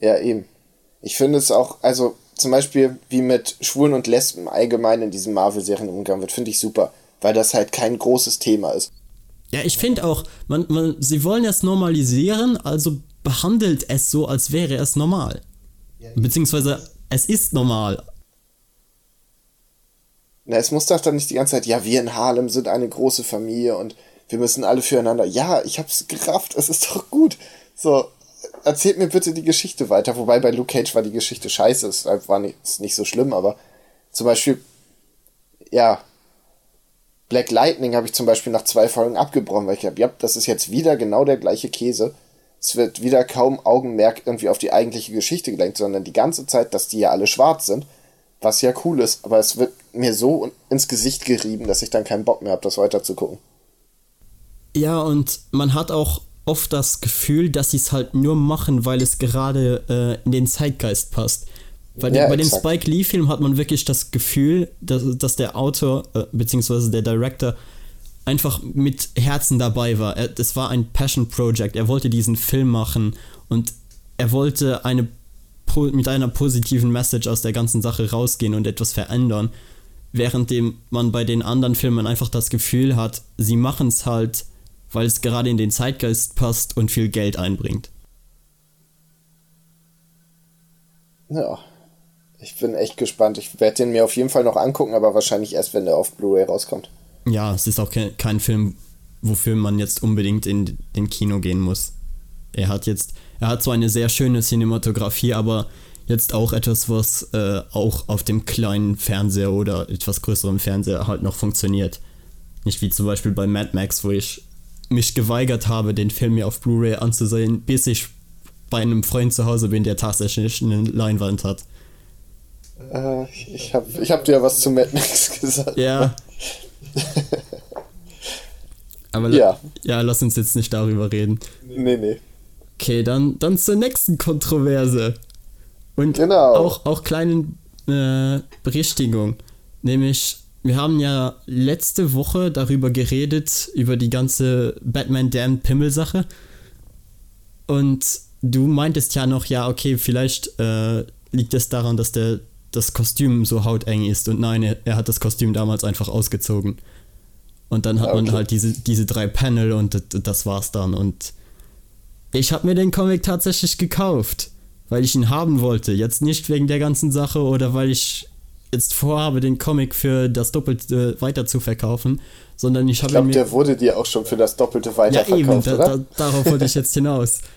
Ja, eben. Ich finde es auch, also zum Beispiel wie mit Schwulen und Lesben allgemein in diesen Marvel-Serien umgegangen wird, finde ich super, weil das halt kein großes Thema ist. Ja, ich finde auch, man, man, sie wollen es normalisieren, also behandelt es so, als wäre es normal. Beziehungsweise es ist normal. Na, es muss doch dann nicht die ganze Zeit, ja, wir in Harlem sind eine große Familie und wir müssen alle füreinander. Ja, ich hab's gerafft, es ist doch gut. So, erzählt mir bitte die Geschichte weiter. Wobei bei Luke Cage war die Geschichte scheiße, es war nicht, nicht so schlimm, aber zum Beispiel, ja, Black Lightning habe ich zum Beispiel nach zwei Folgen abgebrochen, weil ich habe, ja, das ist jetzt wieder genau der gleiche Käse. Es wird wieder kaum Augenmerk irgendwie auf die eigentliche Geschichte gelenkt, sondern die ganze Zeit, dass die ja alle schwarz sind, was ja cool ist, aber es wird mir so ins Gesicht gerieben, dass ich dann keinen Bock mehr habe, das weiter zu gucken. Ja, und man hat auch oft das Gefühl, dass sie es halt nur machen, weil es gerade äh, in den Zeitgeist passt. Weil ja, bei dem Spike Lee-Film hat man wirklich das Gefühl, dass, dass der Autor äh, bzw. der Director einfach mit Herzen dabei war. Er, das war ein Passion Project. Er wollte diesen Film machen und er wollte eine mit einer positiven Message aus der ganzen Sache rausgehen und etwas verändern, währenddem man bei den anderen Filmen einfach das Gefühl hat, sie machen es halt weil es gerade in den Zeitgeist passt und viel Geld einbringt. Ja, ich bin echt gespannt. Ich werde den mir auf jeden Fall noch angucken, aber wahrscheinlich erst, wenn der auf Blu-ray rauskommt. Ja, es ist auch kein, kein Film, wofür man jetzt unbedingt in den Kino gehen muss. Er hat jetzt, er hat zwar eine sehr schöne Cinematografie, aber jetzt auch etwas, was äh, auch auf dem kleinen Fernseher oder etwas größerem Fernseher halt noch funktioniert. Nicht wie zum Beispiel bei Mad Max, wo ich mich geweigert habe, den Film mir auf Blu-ray anzusehen, bis ich bei einem Freund zu Hause bin, der tatsächlich eine Leinwand hat. Äh, ich habe ich hab dir was zu Mad Max gesagt. Ja. Aber ja. ja, lass uns jetzt nicht darüber reden. Nee, nee. Okay, dann, dann zur nächsten Kontroverse. Und genau. auch, auch kleinen äh, Berichtigung. Nämlich wir haben ja letzte Woche darüber geredet, über die ganze Batman Damn Pimmel Sache. Und du meintest ja noch, ja, okay, vielleicht äh, liegt es daran, dass der das Kostüm so hauteng ist. Und nein, er, er hat das Kostüm damals einfach ausgezogen. Und dann hat Ah, man okay. halt diese, diese drei Panel und das, das war's dann. Und ich habe mir den Comic tatsächlich gekauft, weil ich ihn haben wollte. Jetzt nicht wegen der ganzen Sache oder weil ich jetzt vorhabe, den Comic für das Doppelte weiter zu verkaufen, sondern ich Ich habe ihn glaube, mir der wurde dir auch schon für das Doppelte ja, weiterverkauft, eben, da, oder? da, darauf wollte ich jetzt hinaus.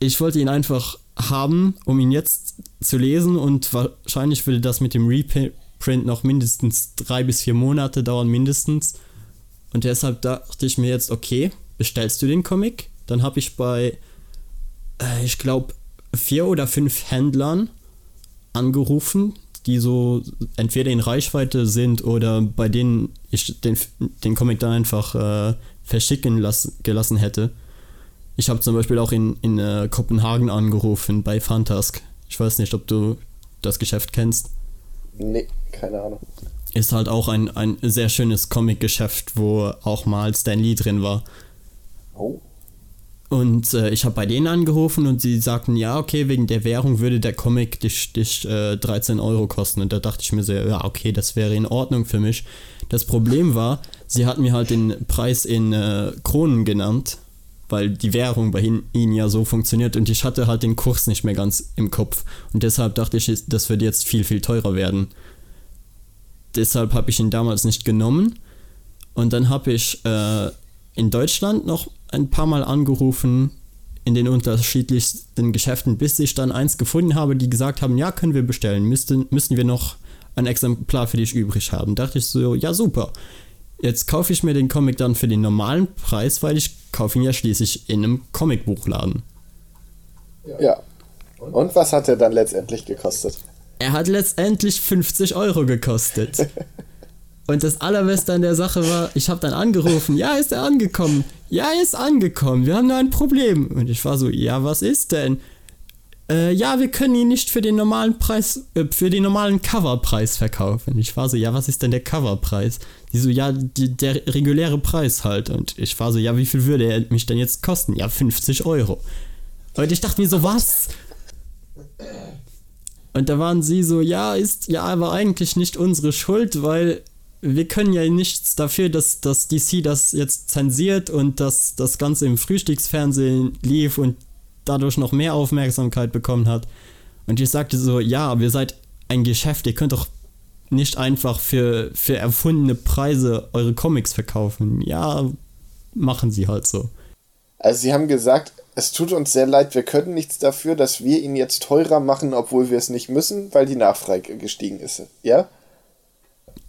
Ich wollte ihn einfach haben, um ihn jetzt zu lesen und wahrscheinlich würde das mit dem Reprint noch mindestens drei bis vier Monate dauern, mindestens. Und deshalb dachte ich mir jetzt, okay, bestellst du den Comic? Dann habe ich bei, äh, ich glaube, vier oder fünf Händlern angerufen, die so entweder in Reichweite sind oder bei denen ich den, den Comic dann einfach äh, verschicken lass, gelassen hätte. Ich habe zum Beispiel auch in, in äh, Kopenhagen angerufen bei Fantask. Ich weiß nicht, ob du das Geschäft kennst. Nee, keine Ahnung. Ist halt auch ein, ein sehr schönes Comic-Geschäft, wo auch mal Stan Lee drin war. Oh. Und äh, ich habe bei denen angerufen und sie sagten, ja, okay, wegen der Währung würde der Comic dich, dich äh, 13 Euro kosten. Und da dachte ich mir so, ja, okay, das wäre in Ordnung für mich. Das Problem war, sie hatten mir halt den Preis in äh, Kronen genannt, weil die Währung bei ihnen ja so funktioniert und ich hatte halt den Kurs nicht mehr ganz im Kopf. Und deshalb dachte ich, das wird jetzt viel, viel teurer werden. Deshalb habe ich ihn damals nicht genommen. Und dann habe ich äh, in Deutschland noch ein paar Mal angerufen in den unterschiedlichsten Geschäften, bis ich dann eins gefunden habe, die gesagt haben, ja, können wir bestellen, müssten, müssen wir noch ein Exemplar für dich übrig haben. Dachte ich so, ja, super. Jetzt kaufe ich mir den Comic dann für den normalen Preis, weil ich kaufe ihn ja schließlich in einem Comicbuchladen. Ja. Und was hat er dann letztendlich gekostet? Er hat letztendlich 50 Euro gekostet. Und das Allerbeste an der Sache war, ich habe dann angerufen, ja, ist er angekommen? Ja, er ist angekommen, wir haben nur ein Problem. Und ich war so, ja, was ist denn? Äh, ja, wir können ihn nicht für den normalen Preis, äh, für den normalen Coverpreis verkaufen. Und ich war so, ja, was ist denn der Coverpreis? Die so, ja, die, der reguläre Preis halt. Und ich war so, ja, wie viel würde er mich denn jetzt kosten? Ja, 50 Euro. Und ich dachte mir so, was? Und da waren sie so, ja, ist ja aber eigentlich nicht unsere Schuld, weil wir können ja nichts dafür, dass, dass DC das jetzt zensiert und dass das Ganze im Frühstücksfernsehen lief und dadurch noch mehr Aufmerksamkeit bekommen hat. Und ich sagte so, ja, ihr seid ein Geschäft, ihr könnt doch nicht einfach für, für erfundene Preise eure Comics verkaufen. Ja, machen sie halt so. Also sie haben gesagt, es tut uns sehr leid, wir können nichts dafür, dass wir ihn jetzt teurer machen, obwohl wir es nicht müssen, weil die Nachfrage gestiegen ist. Ja?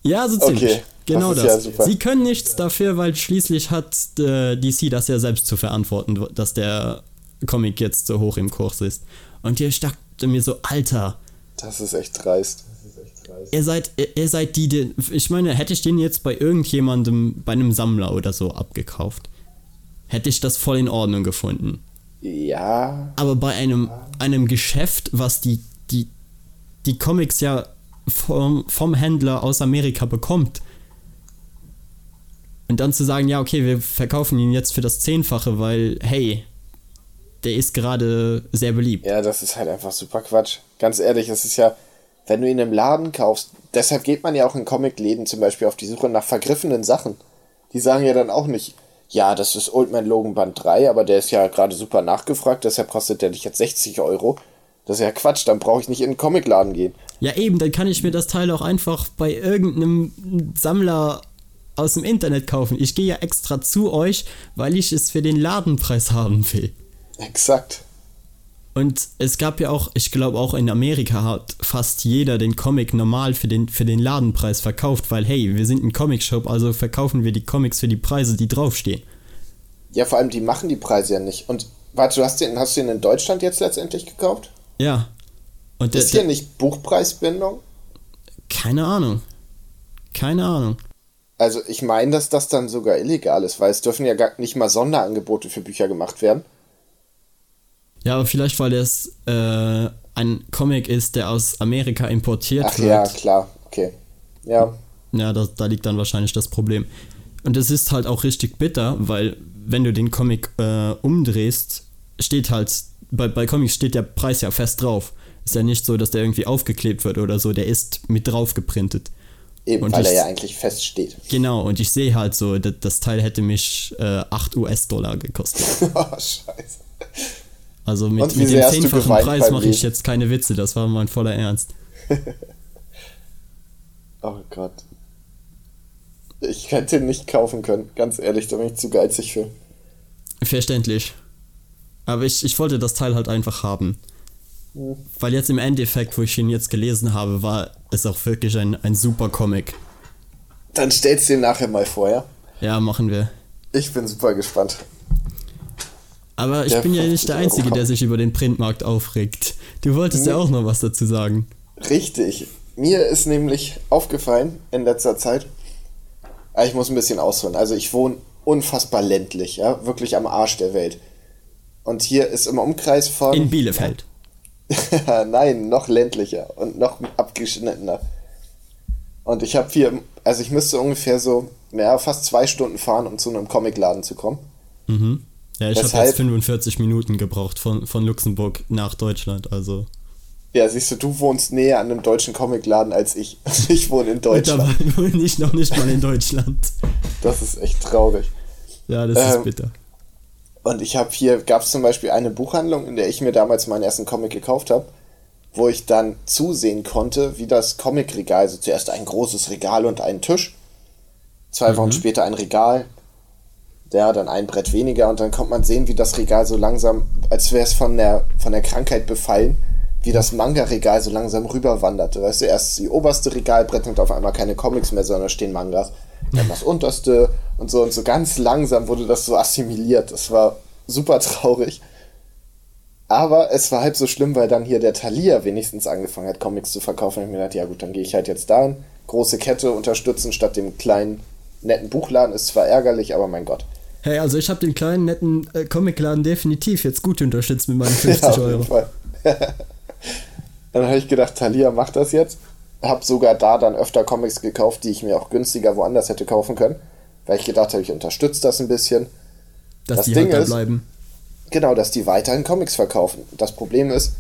Ja, so ziemlich. Okay, genau das das. ist ja. Sie können nichts dafür, weil schließlich hat äh, DC das ja selbst zu verantworten, dass der Comic jetzt so hoch im Kurs ist. Und ich dachte mir so, Alter, Das ist echt dreist. ihr seid, ihr, ihr seid die, die, ich meine, hätte ich den jetzt bei irgendjemandem, bei einem Sammler oder so abgekauft, hätte ich das voll in Ordnung gefunden. Ja. Aber bei einem, einem Geschäft, was die, die, die Comics ja vom, vom Händler aus Amerika bekommt, und dann zu sagen, ja, okay, wir verkaufen ihn jetzt für das Zehnfache, weil, hey, der ist gerade sehr beliebt. Ja, das ist halt einfach super Quatsch. Ganz ehrlich, es ist ja, wenn du ihn im Laden kaufst, deshalb geht man ja auch in Comicläden zum Beispiel auf die Suche nach vergriffenen Sachen. Die sagen ja dann auch nicht, ja, das ist Old Man Logan Band 3, aber der ist ja gerade super nachgefragt, deshalb kostet der dich jetzt 60 Euro. Das ist ja Quatsch, dann brauche ich nicht in einen Comicladen gehen. Ja, eben, dann kann ich mir das Teil auch einfach bei irgendeinem Sammler aus dem Internet kaufen. Ich gehe ja extra zu euch, weil ich es für den Ladenpreis haben will. Exakt. Und es gab ja auch, ich glaube auch in Amerika hat fast jeder den Comic normal für den, für den Ladenpreis verkauft, weil hey, wir sind ein Comic-Shop, also verkaufen wir die Comics für die Preise, die draufstehen. Ja, vor allem, die machen die Preise ja nicht. Und warte, du hast den, hast du den in Deutschland jetzt letztendlich gekauft? Ja. Und der, Ist hier der, nicht Buchpreisbindung? keine Ahnung. Keine Ahnung. Also ich meine, dass das dann sogar illegal ist, weil es dürfen ja gar nicht mal Sonderangebote für Bücher gemacht werden. Ja, aber vielleicht, weil es äh, ein Comic ist, der aus Amerika importiert Ach wird. ja, klar, okay. Ja, Ja, da, da liegt dann wahrscheinlich das Problem. Und es ist halt auch richtig bitter, weil wenn du den Comic äh, umdrehst, steht halt, bei, bei Comics steht der Preis ja fest drauf. Ist ja nicht so, dass der irgendwie aufgeklebt wird oder so, der ist mit drauf geprintet. Eben, Und weil ich- er ja eigentlich feststeht. Genau, und ich sehe halt so, das, das Teil hätte mich äh, 8 US-Dollar gekostet. oh, scheiße. Also mit, mit dem zehnfachen Preis mache ich jetzt keine Witze, das war mein voller Ernst. Oh Gott. Ich hätte ihn nicht kaufen können, ganz ehrlich, da bin ich zu geizig für. Verständlich. Aber ich, ich wollte das Teil halt einfach haben. Hm. Weil jetzt im Endeffekt, wo ich ihn jetzt gelesen habe, war es auch wirklich ein, ein super Comic. Dann stellst du ihn nachher mal vor, ja? Ja, machen wir. Ich bin super gespannt. Aber ich Der bin ja nicht der 50 Euro Einzige, der sich über den Printmarkt aufregt. Du wolltest ja Nee. auch noch was dazu sagen. Richtig. Mir ist nämlich aufgefallen in letzter Zeit, ah, ich muss ein bisschen ausholen. Also ich wohne unfassbar ländlich, ja, wirklich am Arsch der Welt. Und hier ist im Umkreis von. In Bielefeld. Nein, noch ländlicher und noch abgeschnittener. Und ich habe hier, also ich müsste ungefähr so, ja, fast zwei Stunden fahren, um zu einem Comicladen zu kommen. Mhm. Ja, ich habe jetzt 45 Minuten gebraucht von, von Luxemburg nach Deutschland. Also. Ja, siehst du, du wohnst näher an einem deutschen Comicladen als ich. Ich wohne in Und da Deutschland. war ich noch nicht mal in Deutschland. Das ist echt traurig. Ja, das Ähm, ist bitter. Und ich habe hier, gab es zum Beispiel eine Buchhandlung, in der ich mir damals meinen ersten Comic gekauft habe, wo ich dann zusehen konnte, wie das Comicregal, also zuerst ein großes Regal und einen Tisch, zwei Wochen später ein Regal, ja, dann ein Brett weniger und dann kommt man sehen, wie das Regal so langsam, als wäre es von der, von der Krankheit befallen, wie das Manga-Regal so langsam rüberwanderte. Weißt du, erst die oberste Regalbrett und auf einmal keine Comics mehr, sondern stehen Mangas. Dann das unterste und so und so ganz langsam wurde das so assimiliert. Das war super traurig. Aber es war halb so schlimm, weil dann hier der Thalia wenigstens angefangen hat, Comics zu verkaufen. Und ich mir gedacht, ja gut, dann gehe ich halt jetzt dahin. Große Kette unterstützen statt dem kleinen, netten Buchladen. Ist zwar ärgerlich, aber mein Gott. Hey, also ich habe den kleinen, netten äh, Comicladen definitiv jetzt gut unterstützt mit meinen 50 Ja, auf Euro. jeden Fall. dann habe ich gedacht, Thalia macht das jetzt. Hab sogar da dann öfter Comics gekauft, die ich mir auch günstiger woanders hätte kaufen können. Weil ich gedacht habe, ich unterstütze das ein bisschen. Dass Das die Ding halt da ist- bleiben. Genau, dass die weiterhin Comics verkaufen. Das Problem ist,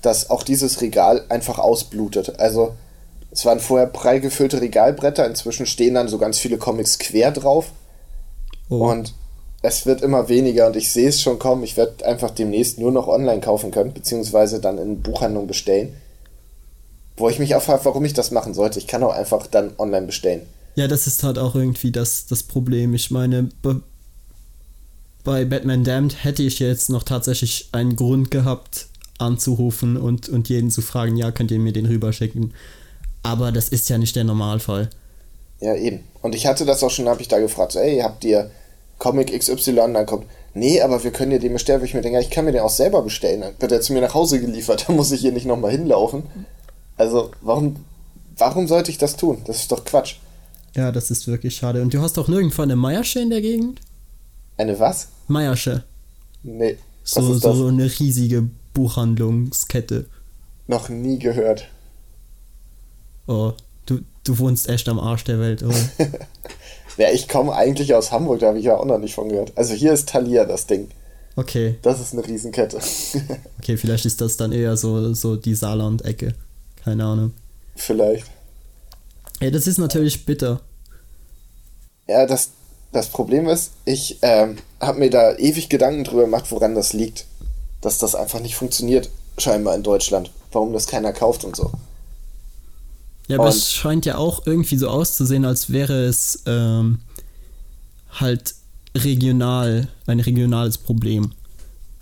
dass auch dieses Regal einfach ausblutet. Also, es waren vorher prall gefüllte Regalbretter, inzwischen stehen dann so ganz viele Comics quer drauf. Oh. Und es wird immer weniger und ich sehe es schon kommen. Ich werde einfach demnächst nur noch online kaufen können, beziehungsweise dann in Buchhandlung bestellen. Wo ich mich auch frage, warum ich das machen sollte. Ich kann auch einfach dann online bestellen. Ja, das ist halt auch irgendwie das, das Problem. Ich meine, be bei Batman Damned hätte ich jetzt noch tatsächlich einen Grund gehabt, anzurufen und, und jeden zu fragen, ja, könnt ihr mir den rüberschicken. Aber das ist ja nicht der Normalfall. Ja, eben. Und ich hatte das auch schon, habe ich da gefragt, so, ey, habt ihr Comic XY? Dann kommt, nee, aber wir können dir den bestellen. Wo ich mir denke, ja, ich kann mir den auch selber bestellen. Dann wird er zu mir nach Hause geliefert, da muss ich hier nicht nochmal hinlaufen. Also, warum, warum sollte ich das tun? Das ist doch Quatsch. Ja, das ist wirklich schade. Und du hast auch nirgendwo eine Meiersche in der Gegend? Eine was? Meiersche. Nee. So, so eine riesige Buchhandlungskette. Noch nie gehört. Oh, du, du wohnst echt am Arsch der Welt, oder? Ja, ich komme eigentlich aus Hamburg, da habe ich ja auch noch nicht von gehört. Also hier ist Thalia das Ding. Okay, Das ist eine Riesenkette. okay, vielleicht ist das dann eher so, so die Saarland-Ecke. Keine Ahnung. Vielleicht. Ja, das ist natürlich bitter. Ja, das, das Problem ist, ich ähm, habe mir da ewig Gedanken drüber gemacht, woran das liegt. Dass das einfach nicht funktioniert, scheinbar in Deutschland. Warum das keiner kauft und so. Ja, aber Und- es scheint ja auch irgendwie so auszusehen, als wäre es ähm, halt regional, ein regionales Problem.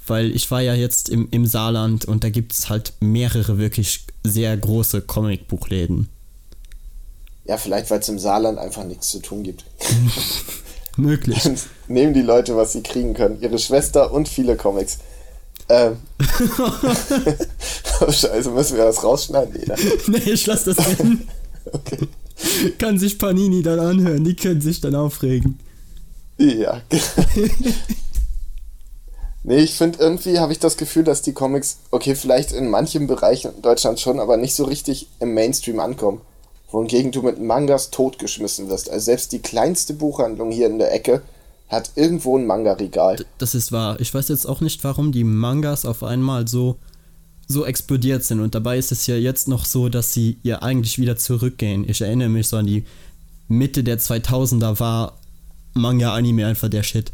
Weil ich war ja jetzt im, im Saarland und da gibt es halt mehrere wirklich sehr große Comicbuchläden. Ja, vielleicht, weil es im Saarland einfach nichts zu tun gibt. Möglich. Dann nehmen die Leute, was sie kriegen können. Ihre Schwester und viele Comics. Ähm. oh, Scheiße, müssen wir das rausschneiden? Nee, ne? nee, ich lass das drin. Okay. Kann sich Panini dann anhören, die können sich dann aufregen. Ja. Nee, ich finde irgendwie, habe ich das Gefühl, dass die Comics, okay, vielleicht in manchen Bereichen in Deutschland schon, aber nicht so richtig im Mainstream ankommen. Wohingegen du mit Mangas totgeschmissen wirst. Also selbst die kleinste Buchhandlung hier in der Ecke hat irgendwo ein Manga-Regal. Das ist wahr. Ich weiß jetzt auch nicht, warum die Mangas auf einmal so, so explodiert sind. Und dabei ist es ja jetzt noch so, dass sie ja eigentlich wieder zurückgehen. Ich erinnere mich so an die Mitte der 2000er war Manga-Anime einfach der Shit.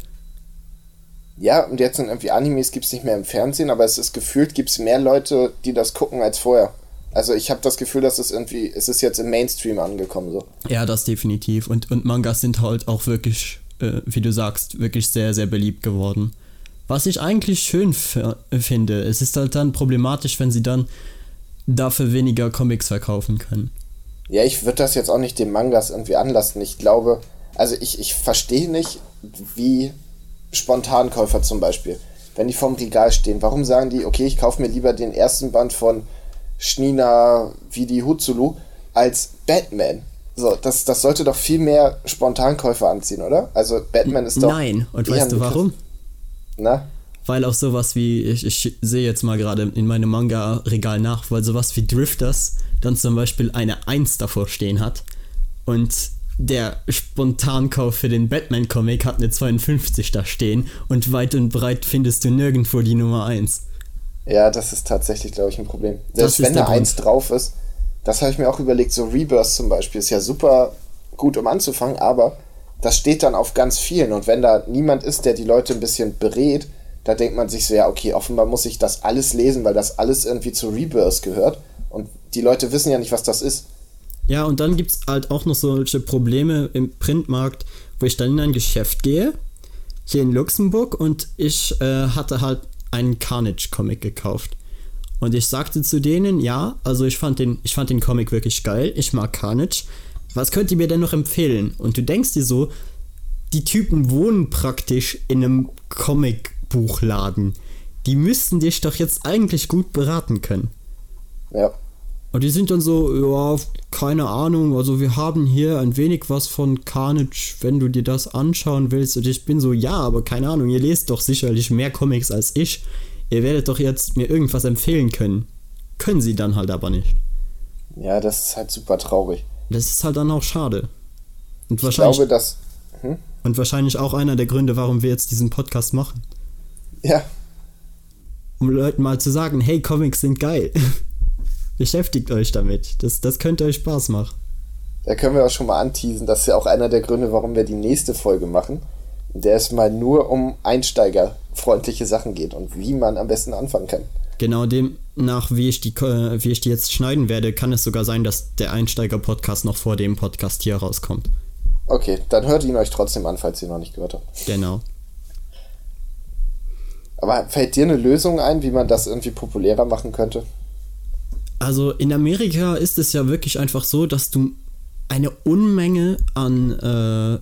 Ja, und jetzt sind irgendwie Animes gibt es nicht mehr im Fernsehen, aber es ist gefühlt, gibt es mehr Leute, die das gucken als vorher. Also ich habe das Gefühl, dass es irgendwie, es ist jetzt im Mainstream angekommen so. Ja, das definitiv. Und, und Mangas sind halt auch wirklich, äh, wie du sagst, wirklich sehr, sehr beliebt geworden. Was ich eigentlich schön finde, es ist halt dann problematisch, wenn sie dann dafür weniger Comics verkaufen können. Ja, ich würde das jetzt auch nicht den Mangas irgendwie anlassen. Ich glaube, also ich, ich verstehe nicht, wie Spontankäufer zum Beispiel, wenn die vorm Regal stehen, warum sagen die, okay, ich kaufe mir lieber den ersten Band von Schnina Vidi Hutsulu als Batman? So, das, das sollte doch viel mehr Spontankäufer anziehen, oder? Also Batman ist doch. Nein, und weißt du warum? Na? Weil auch sowas wie, ich, ich sehe jetzt mal gerade in meinem Manga-Regal nach, weil sowas wie Drifters dann zum Beispiel eine 1 davor stehen hat. Und der Spontankauf für den Batman-Comic hat eine 52 da stehen und weit und breit findest du nirgendwo die Nummer 1. Ja, das ist tatsächlich, glaube ich, ein Problem. Selbst wenn eine 1 drauf ist, das habe ich mir auch überlegt, so Rebirth zum Beispiel ist ja super gut, um anzufangen, aber das steht dann auf ganz vielen und wenn da niemand ist, der die Leute ein bisschen berät, da denkt man sich so, ja, okay, offenbar muss ich das alles lesen, weil das alles irgendwie zu Rebirth gehört und die Leute wissen ja nicht, was das ist. Ja, und dann gibt es halt auch noch solche Probleme im Printmarkt, wo ich dann in ein Geschäft gehe, hier in Luxemburg, und ich äh, hatte halt einen Carnage-Comic gekauft. Und ich sagte zu denen, ja, also ich fand den, ich fand den Comic wirklich geil, ich mag Carnage. Was könnt ihr mir denn noch empfehlen? Und du denkst dir so, die Typen wohnen praktisch in einem Comicbuchladen. Die müssten dich doch jetzt eigentlich gut beraten können. Ja. Und die sind dann so, ja, keine Ahnung, also wir haben hier ein wenig was von Carnage, wenn du dir das anschauen willst. Und ich bin so, ja, aber keine Ahnung, ihr lest doch sicherlich mehr Comics als ich. Ihr werdet doch jetzt mir irgendwas empfehlen können. Können sie dann halt aber nicht. Ja, das ist halt super traurig. Das ist halt dann auch schade. Und ich glaube, dass. Hm? Und wahrscheinlich auch einer der Gründe, warum wir jetzt diesen Podcast machen. Ja. Um Leuten mal zu sagen, hey, Comics sind geil. Beschäftigt euch damit. Das, das könnte euch Spaß machen. Da können wir auch schon mal anteasen. Das ist ja auch einer der Gründe, warum wir die nächste Folge machen. In der es mal nur um einsteigerfreundliche Sachen geht und wie man am besten anfangen kann. Genau demnach, wie ich die, wie ich die jetzt schneiden werde, kann es sogar sein, dass der Einsteiger-Podcast noch vor dem Podcast hier rauskommt. Okay, dann hört ihn euch trotzdem an, falls ihr noch nicht gehört habt. Genau. Aber fällt dir eine Lösung ein, wie man das irgendwie populärer machen könnte? Also in Amerika ist es ja wirklich einfach so, dass du eine Unmenge an äh,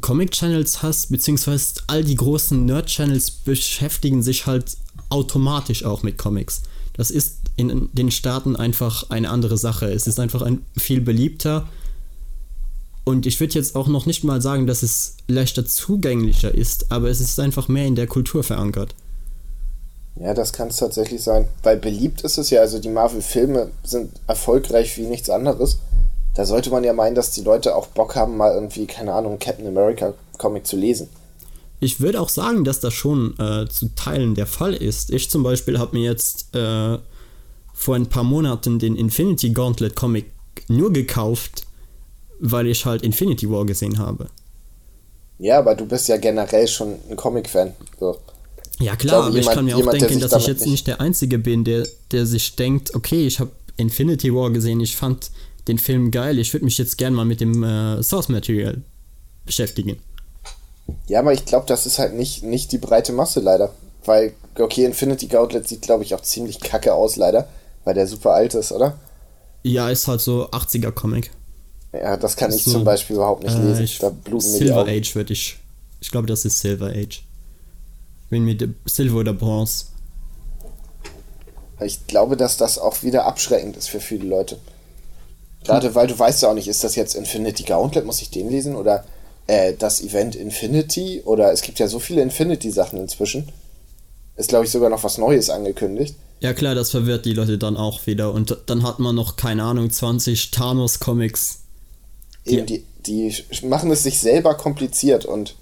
Comic-Channels hast, beziehungsweise all die großen Nerd-Channels beschäftigen sich halt automatisch auch mit Comics. Das ist in den Staaten einfach eine andere Sache. Es ist einfach ein viel beliebter. Und ich würde jetzt auch noch nicht mal sagen, dass es leichter zugänglicher ist, aber es ist einfach mehr in der Kultur verankert. Ja, das kann es tatsächlich sein. Weil beliebt ist es ja, also die Marvel-Filme sind erfolgreich wie nichts anderes. Da sollte man ja meinen, dass die Leute auch Bock haben, mal irgendwie, keine Ahnung, Captain America Comic zu lesen. Ich würde auch sagen, dass das schon äh, zu Teilen der Fall ist. Ich zum Beispiel habe mir jetzt äh, vor ein paar Monaten den Infinity Gauntlet Comic nur gekauft, weil ich halt Infinity War gesehen habe. Ja, aber du bist ja generell schon ein Comic-Fan. So. Ja klar, glaube, aber jemand, ich kann mir auch denken, dass ich jetzt nicht der Einzige bin, der, der sich denkt, okay, ich habe Infinity War gesehen, ich fand den Film geil, ich würde mich jetzt gern mal mit dem äh, Source Material beschäftigen. Ja, aber ich glaube, das ist halt nicht, nicht die breite Masse leider. Weil, okay, Infinity Gauntlet sieht, glaube ich, auch ziemlich kacke aus, leider. Weil der super alt ist, oder? Ja, ist halt so 80er-Comic. Ja, das kann ich so, zum Beispiel überhaupt nicht lesen. Äh, da bluten Silver Age würde ich. Ich glaube, das ist Silver Age. Wenn mit Silver oder Bronze. Ich glaube, dass das auch wieder abschreckend ist für viele Leute. Gerade weil du weißt ja auch nicht, ist das jetzt Infinity Gauntlet, muss ich den lesen? Oder äh, das Event Infinity? Oder es gibt ja so viele Infinity-Sachen inzwischen. Ist, glaube ich, sogar noch was Neues angekündigt. Ja klar, das verwirrt die Leute dann auch wieder. Und dann hat man noch, keine Ahnung, 20 Thanos-Comics. Eben, die, die machen es sich selber kompliziert und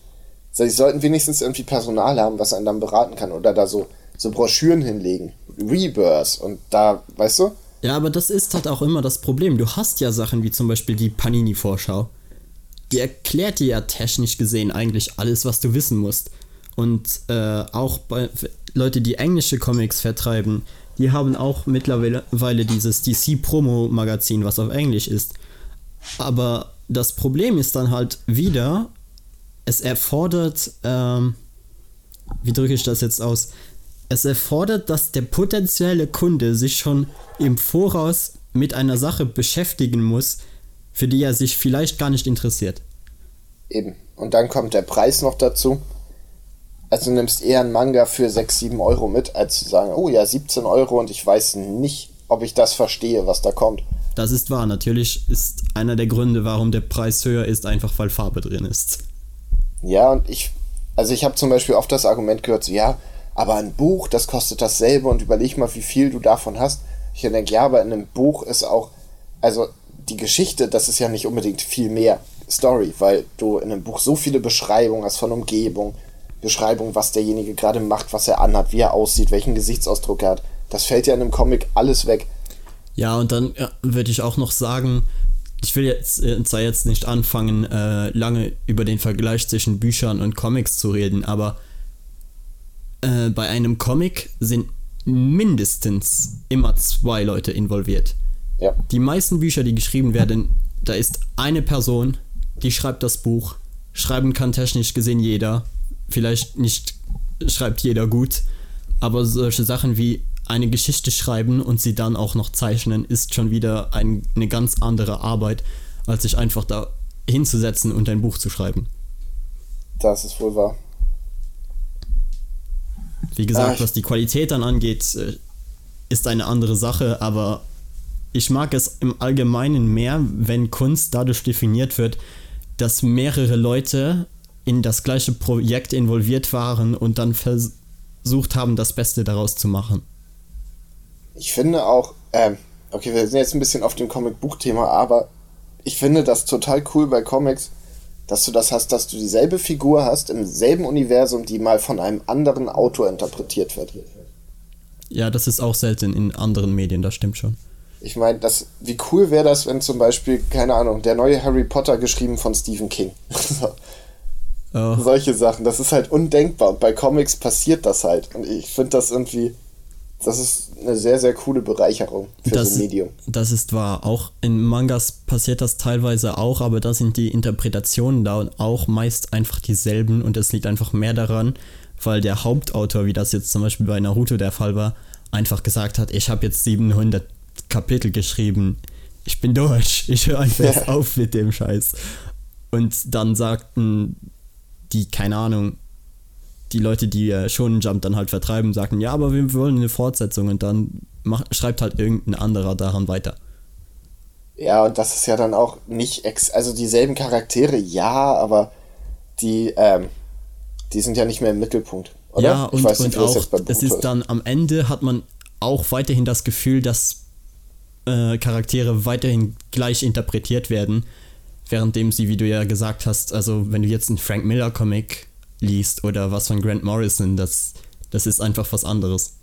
Sie sollten wenigstens irgendwie Personal haben, was einen dann beraten kann oder da so, so Broschüren hinlegen. Rebirth und da, weißt du? Ja, aber das ist halt auch immer das Problem. Du hast ja Sachen wie zum Beispiel die Panini-Vorschau. Die erklärt dir ja technisch gesehen eigentlich alles, was du wissen musst. Und äh, auch bei Leute, die englische Comics vertreiben, die haben auch mittlerweile dieses DC-Promo-Magazin, was auf Englisch ist. Aber das Problem ist dann halt wieder, es erfordert, ähm, wie drücke ich das jetzt aus? Es erfordert, dass der potenzielle Kunde sich schon im Voraus mit einer Sache beschäftigen muss, für die er sich vielleicht gar nicht interessiert. Eben. Und dann kommt der Preis noch dazu. Also du nimmst eher einen Manga für 6, 7 Euro mit, als zu sagen, oh ja, 17 Euro und ich weiß nicht, ob ich das verstehe, was da kommt. Das ist wahr. Natürlich ist einer der Gründe, warum der Preis höher ist, einfach weil Farbe drin ist. Ja, und ich, also ich habe zum Beispiel oft das Argument gehört, so, ja, aber ein Buch, das kostet dasselbe und überleg mal, wie viel du davon hast. Ich denke, ja, aber in einem Buch ist auch, also die Geschichte, das ist ja nicht unbedingt viel mehr Story, weil du in einem Buch so viele Beschreibungen hast von Umgebung, Beschreibung, was derjenige gerade macht, was er anhat, wie er aussieht, welchen Gesichtsausdruck er hat. Das fällt ja in einem Comic alles weg. Ja, und dann ja, würde ich auch noch sagen, ich will jetzt äh, zwar jetzt nicht anfangen, äh, lange über den Vergleich zwischen Büchern und Comics zu reden, aber äh, bei einem Comic sind mindestens immer zwei Leute involviert. Ja. Die meisten Bücher, die geschrieben werden, da ist eine Person, die schreibt das Buch. Schreiben kann technisch gesehen jeder. Vielleicht nicht schreibt jeder gut, aber solche Sachen wie eine Geschichte schreiben und sie dann auch noch zeichnen, ist schon wieder ein, eine ganz andere Arbeit, als sich einfach da hinzusetzen und ein Buch zu schreiben. Das ist wohl wahr. Wie gesagt, ah, was die Qualität dann angeht, äh, ist eine andere Sache, aber ich mag es im Allgemeinen mehr, wenn Kunst dadurch definiert wird, dass mehrere Leute in das gleiche Projekt involviert waren und dann versucht haben, das Beste daraus zu machen ich finde auch, ähm, okay, wir sind jetzt ein bisschen auf dem Comic-Buch-Thema, aber ich finde das total cool bei Comics, dass du das hast, dass du dieselbe Figur hast im selben Universum, die mal von einem anderen Autor interpretiert wird. Ja, das ist auch selten in anderen Medien, das stimmt schon. Ich meine, wie cool wäre das, wenn zum Beispiel, keine Ahnung, der neue Harry Potter geschrieben von Stephen King. oh. Solche Sachen, das ist halt undenkbar. Und bei Comics passiert das halt. Und ich finde das irgendwie das ist eine sehr, sehr coole Bereicherung für das, so ein Medium. Das ist wahr. Auch in Mangas passiert das teilweise auch, aber da sind die Interpretationen da und auch meist einfach dieselben und es liegt einfach mehr daran, weil der Hauptautor, wie das jetzt zum Beispiel bei Naruto der Fall war, einfach gesagt hat, ich habe jetzt 700 Kapitel geschrieben, ich bin durch, ich höre einfach ja. auf mit dem Scheiß. Und dann sagten die, keine Ahnung, die Leute, die äh, schon Jump dann halt vertreiben, sagen, ja, aber wir wollen eine Fortsetzung und dann macht, schreibt halt irgendein anderer daran weiter. Ja, und das ist ja dann auch nicht, ex also dieselben Charaktere, ja, aber die, ähm, die sind ja nicht mehr im Mittelpunkt. Oder? Ja, und, nicht, und auch, es ist dann am Ende hat man auch weiterhin das Gefühl, dass äh, Charaktere weiterhin gleich interpretiert werden, währenddem sie, wie du ja gesagt hast, also wenn du jetzt einen Frank Miller Comic liest oder was von Grant Morrison, das, das ist einfach was anderes.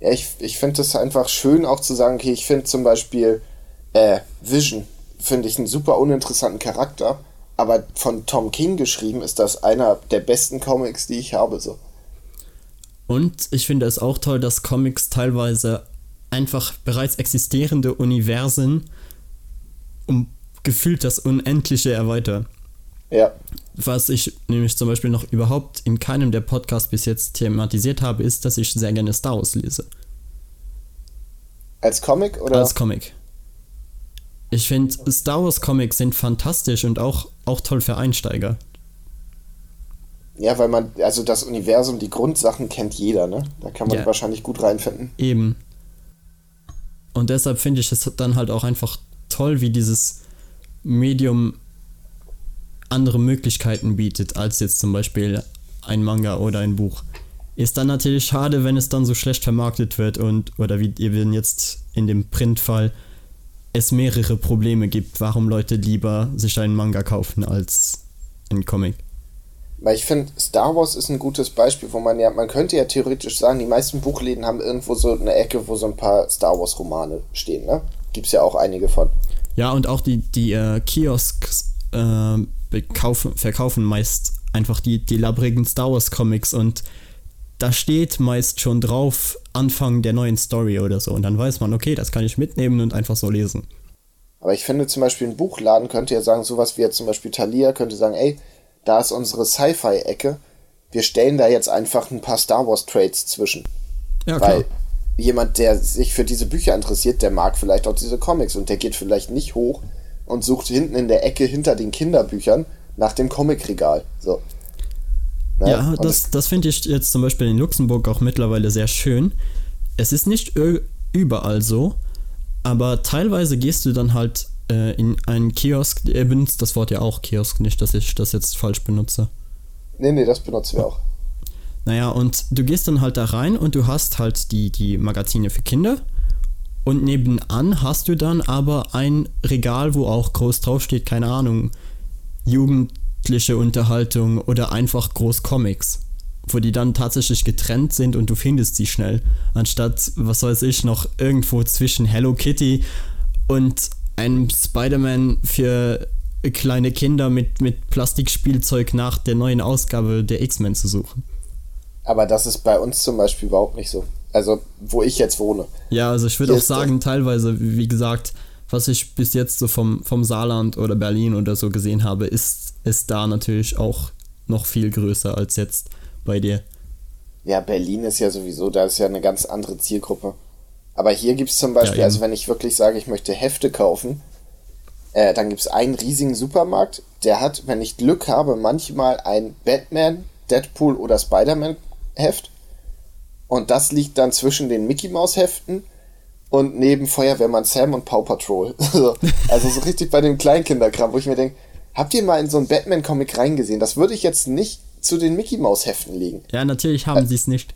Ja, ich, ich finde es einfach schön auch zu sagen, okay, ich finde zum Beispiel äh, Vision, finde ich einen super uninteressanten Charakter, aber von Tom King geschrieben ist das einer der besten Comics, die ich habe, so. Und ich finde es auch toll, dass Comics teilweise einfach bereits existierende Universen um gefühlt das Unendliche erweitern. Ja. Was ich nämlich zum Beispiel noch überhaupt in keinem der Podcasts bis jetzt thematisiert habe, ist, dass ich sehr gerne Star Wars lese. Als Comic oder? Als Comic. Ich finde, Star Wars Comics sind fantastisch und auch, auch toll für Einsteiger. Ja, weil man, also das Universum, die Grundsachen kennt jeder, ne? Da kann man ja. wahrscheinlich gut reinfinden. Eben. Und deshalb finde ich es dann halt auch einfach toll, wie dieses Medium andere Möglichkeiten bietet, als jetzt zum Beispiel ein Manga oder ein Buch. Ist dann natürlich schade, wenn es dann so schlecht vermarktet wird und, oder wie eben jetzt in dem Printfall, es mehrere Probleme gibt, warum Leute lieber sich einen Manga kaufen als einen Comic. Weil ich finde, Star Wars ist ein gutes Beispiel, wo man ja, man könnte ja theoretisch sagen, die meisten Buchläden haben irgendwo so eine Ecke, wo so ein paar Star Wars Romane stehen, ne? Gibt's ja auch einige von. Ja, und auch die, die äh, Kiosks äh, bekaufen, verkaufen meist einfach die, die labbrigen Star Wars Comics und da steht meist schon drauf Anfang der neuen Story oder so. Und dann weiß man, okay, das kann ich mitnehmen und einfach so lesen. Aber ich finde zum Beispiel ein Buchladen könnte ja sagen, sowas wie jetzt zum Beispiel Thalia könnte sagen, ey, da ist unsere Sci-Fi-Ecke. Wir stellen da jetzt einfach ein paar Star Wars Trades zwischen. Ja, Weil klar. jemand, der sich für diese Bücher interessiert, der mag vielleicht auch diese Comics und der geht vielleicht nicht hoch und sucht hinten in der Ecke hinter den Kinderbüchern nach dem Comicregal. So. Ne? Ja, und das, das finde ich jetzt zum Beispiel in Luxemburg auch mittlerweile sehr schön. Es ist nicht überall so, aber teilweise gehst du dann halt äh, in einen Kiosk, er benutzt das Wort ja auch Kiosk, nicht, dass ich das jetzt falsch benutze. Nee, nee, das benutzen wir auch. Naja, und du gehst dann halt da rein und du hast halt die, die Magazine für Kinder. Und nebenan hast du dann aber ein Regal, wo auch groß draufsteht, keine Ahnung, jugendliche Unterhaltung oder einfach groß Comics. Wo die dann tatsächlich getrennt sind und du findest sie schnell. Anstatt, was weiß ich, noch irgendwo zwischen Hello Kitty und einem Spider-Man für kleine Kinder mit, mit Plastikspielzeug nach der neuen Ausgabe der X-Men zu suchen. Aber das ist bei uns zum Beispiel überhaupt nicht so. Also, wo ich jetzt wohne. Ja, also ich würde auch sagen, teilweise, wie gesagt, was ich bis jetzt so vom, vom Saarland oder Berlin oder so gesehen habe, ist, ist da natürlich auch noch viel größer als jetzt bei dir. Ja, Berlin ist ja sowieso, da ist ja eine ganz andere Zielgruppe. Aber hier gibt es zum Beispiel, ja, also wenn ich wirklich sage, ich möchte Hefte kaufen, äh, dann gibt es einen riesigen Supermarkt, der hat, wenn ich Glück habe, manchmal ein Batman, Deadpool oder Spider-Man Heft. Und das liegt dann zwischen den Mickey Mouse Heften und neben Feuerwehrmann Sam und Paw Patrol. also so richtig bei dem Kleinkinderkram, wo ich mir denke, habt ihr mal in so einen Batman-Comic reingesehen? Das würde ich jetzt nicht zu den Mickey Mouse Heften legen. Ja, natürlich haben äh, sie es nicht.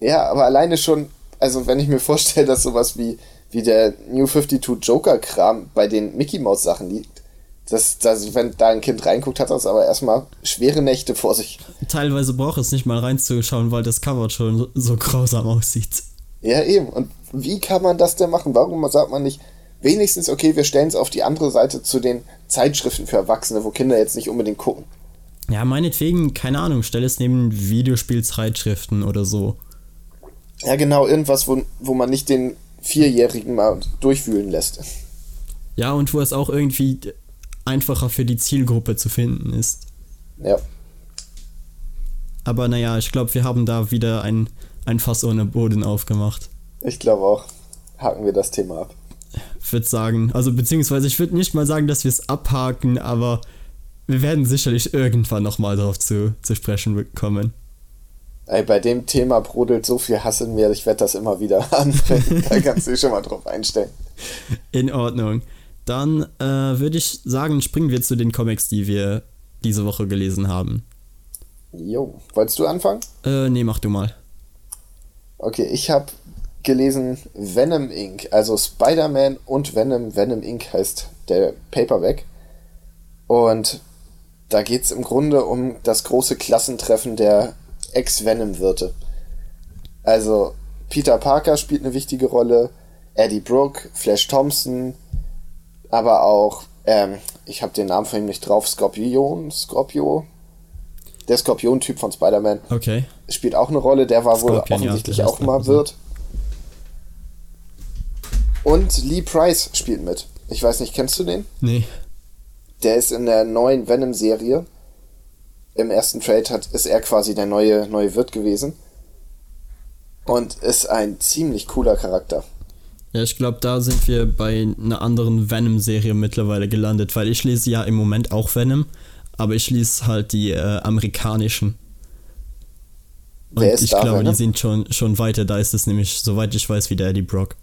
Ja, aber alleine schon, also wenn ich mir vorstelle, dass sowas wie, wie der New 52 Joker-Kram bei den Mickey Mouse Sachen liegt, das, das, wenn da ein Kind reinguckt, hat das aber erstmal schwere Nächte vor sich. Teilweise braucht es nicht mal reinzuschauen, weil das Cover schon so, grausam aussieht. Ja, eben. Und wie kann man das denn machen? Warum sagt man nicht, wenigstens, okay, wir stellen es auf die andere Seite zu den Zeitschriften für Erwachsene, wo Kinder jetzt nicht unbedingt gucken? Ja, meinetwegen, keine Ahnung, stell es neben Videospielzeitschriften oder so. Ja, genau, irgendwas, wo, wo man nicht den Vierjährigen mal durchwühlen lässt. Ja, und wo es auch irgendwie einfacher für die Zielgruppe zu finden ist. Ja. Aber naja, ich glaube, wir haben da wieder ein, ein Fass ohne Boden aufgemacht. Ich glaube auch. Haken wir das Thema ab. Ich würde sagen, also beziehungsweise ich würde nicht mal sagen, dass wir es abhaken, aber wir werden sicherlich irgendwann nochmal darauf zu, zu sprechen kommen. Ey, bei dem Thema brodelt so viel Hass in mir, ich werde das immer wieder anbringen. da kannst du dich schon mal drauf einstellen. In Ordnung. Dann äh, würde ich sagen, springen wir zu den Comics, die wir diese Woche gelesen haben. Jo, wolltest du anfangen? Äh, nee, mach du mal. Okay, ich habe gelesen Venom Inc., also Spider-Man und Venom. Venom Inc. heißt der Paperback. Und da geht es im Grunde um das große Klassentreffen der Ex-Venom-Wirte. Also Peter Parker spielt eine wichtige Rolle, Eddie Brooke, Flash Thompson, aber auch, ähm, ich habe den Namen von ihm nicht drauf, Skorpion, Scorpio, der Skorpion-Typ von Spider-Man. Okay. Spielt auch eine Rolle, der war Scorpion, wohl offensichtlich ja, auch mal Wirt. Und Lee Price spielt mit. Ich weiß nicht, kennst du den? Nee. Der ist in der neuen Venom-Serie. Im ersten Trade hat, ist er quasi der neue, neue Wirt gewesen. Und ist ein ziemlich cooler Charakter. Ja, ich glaube, da sind wir bei einer anderen Venom-Serie mittlerweile gelandet, weil ich lese ja im Moment auch Venom, aber ich lese halt die äh, amerikanischen. Und Wer ist ich da, glaube, Venom? die sind schon, schon weiter. Da ist es nämlich, soweit ich weiß, wie der Eddie Brock.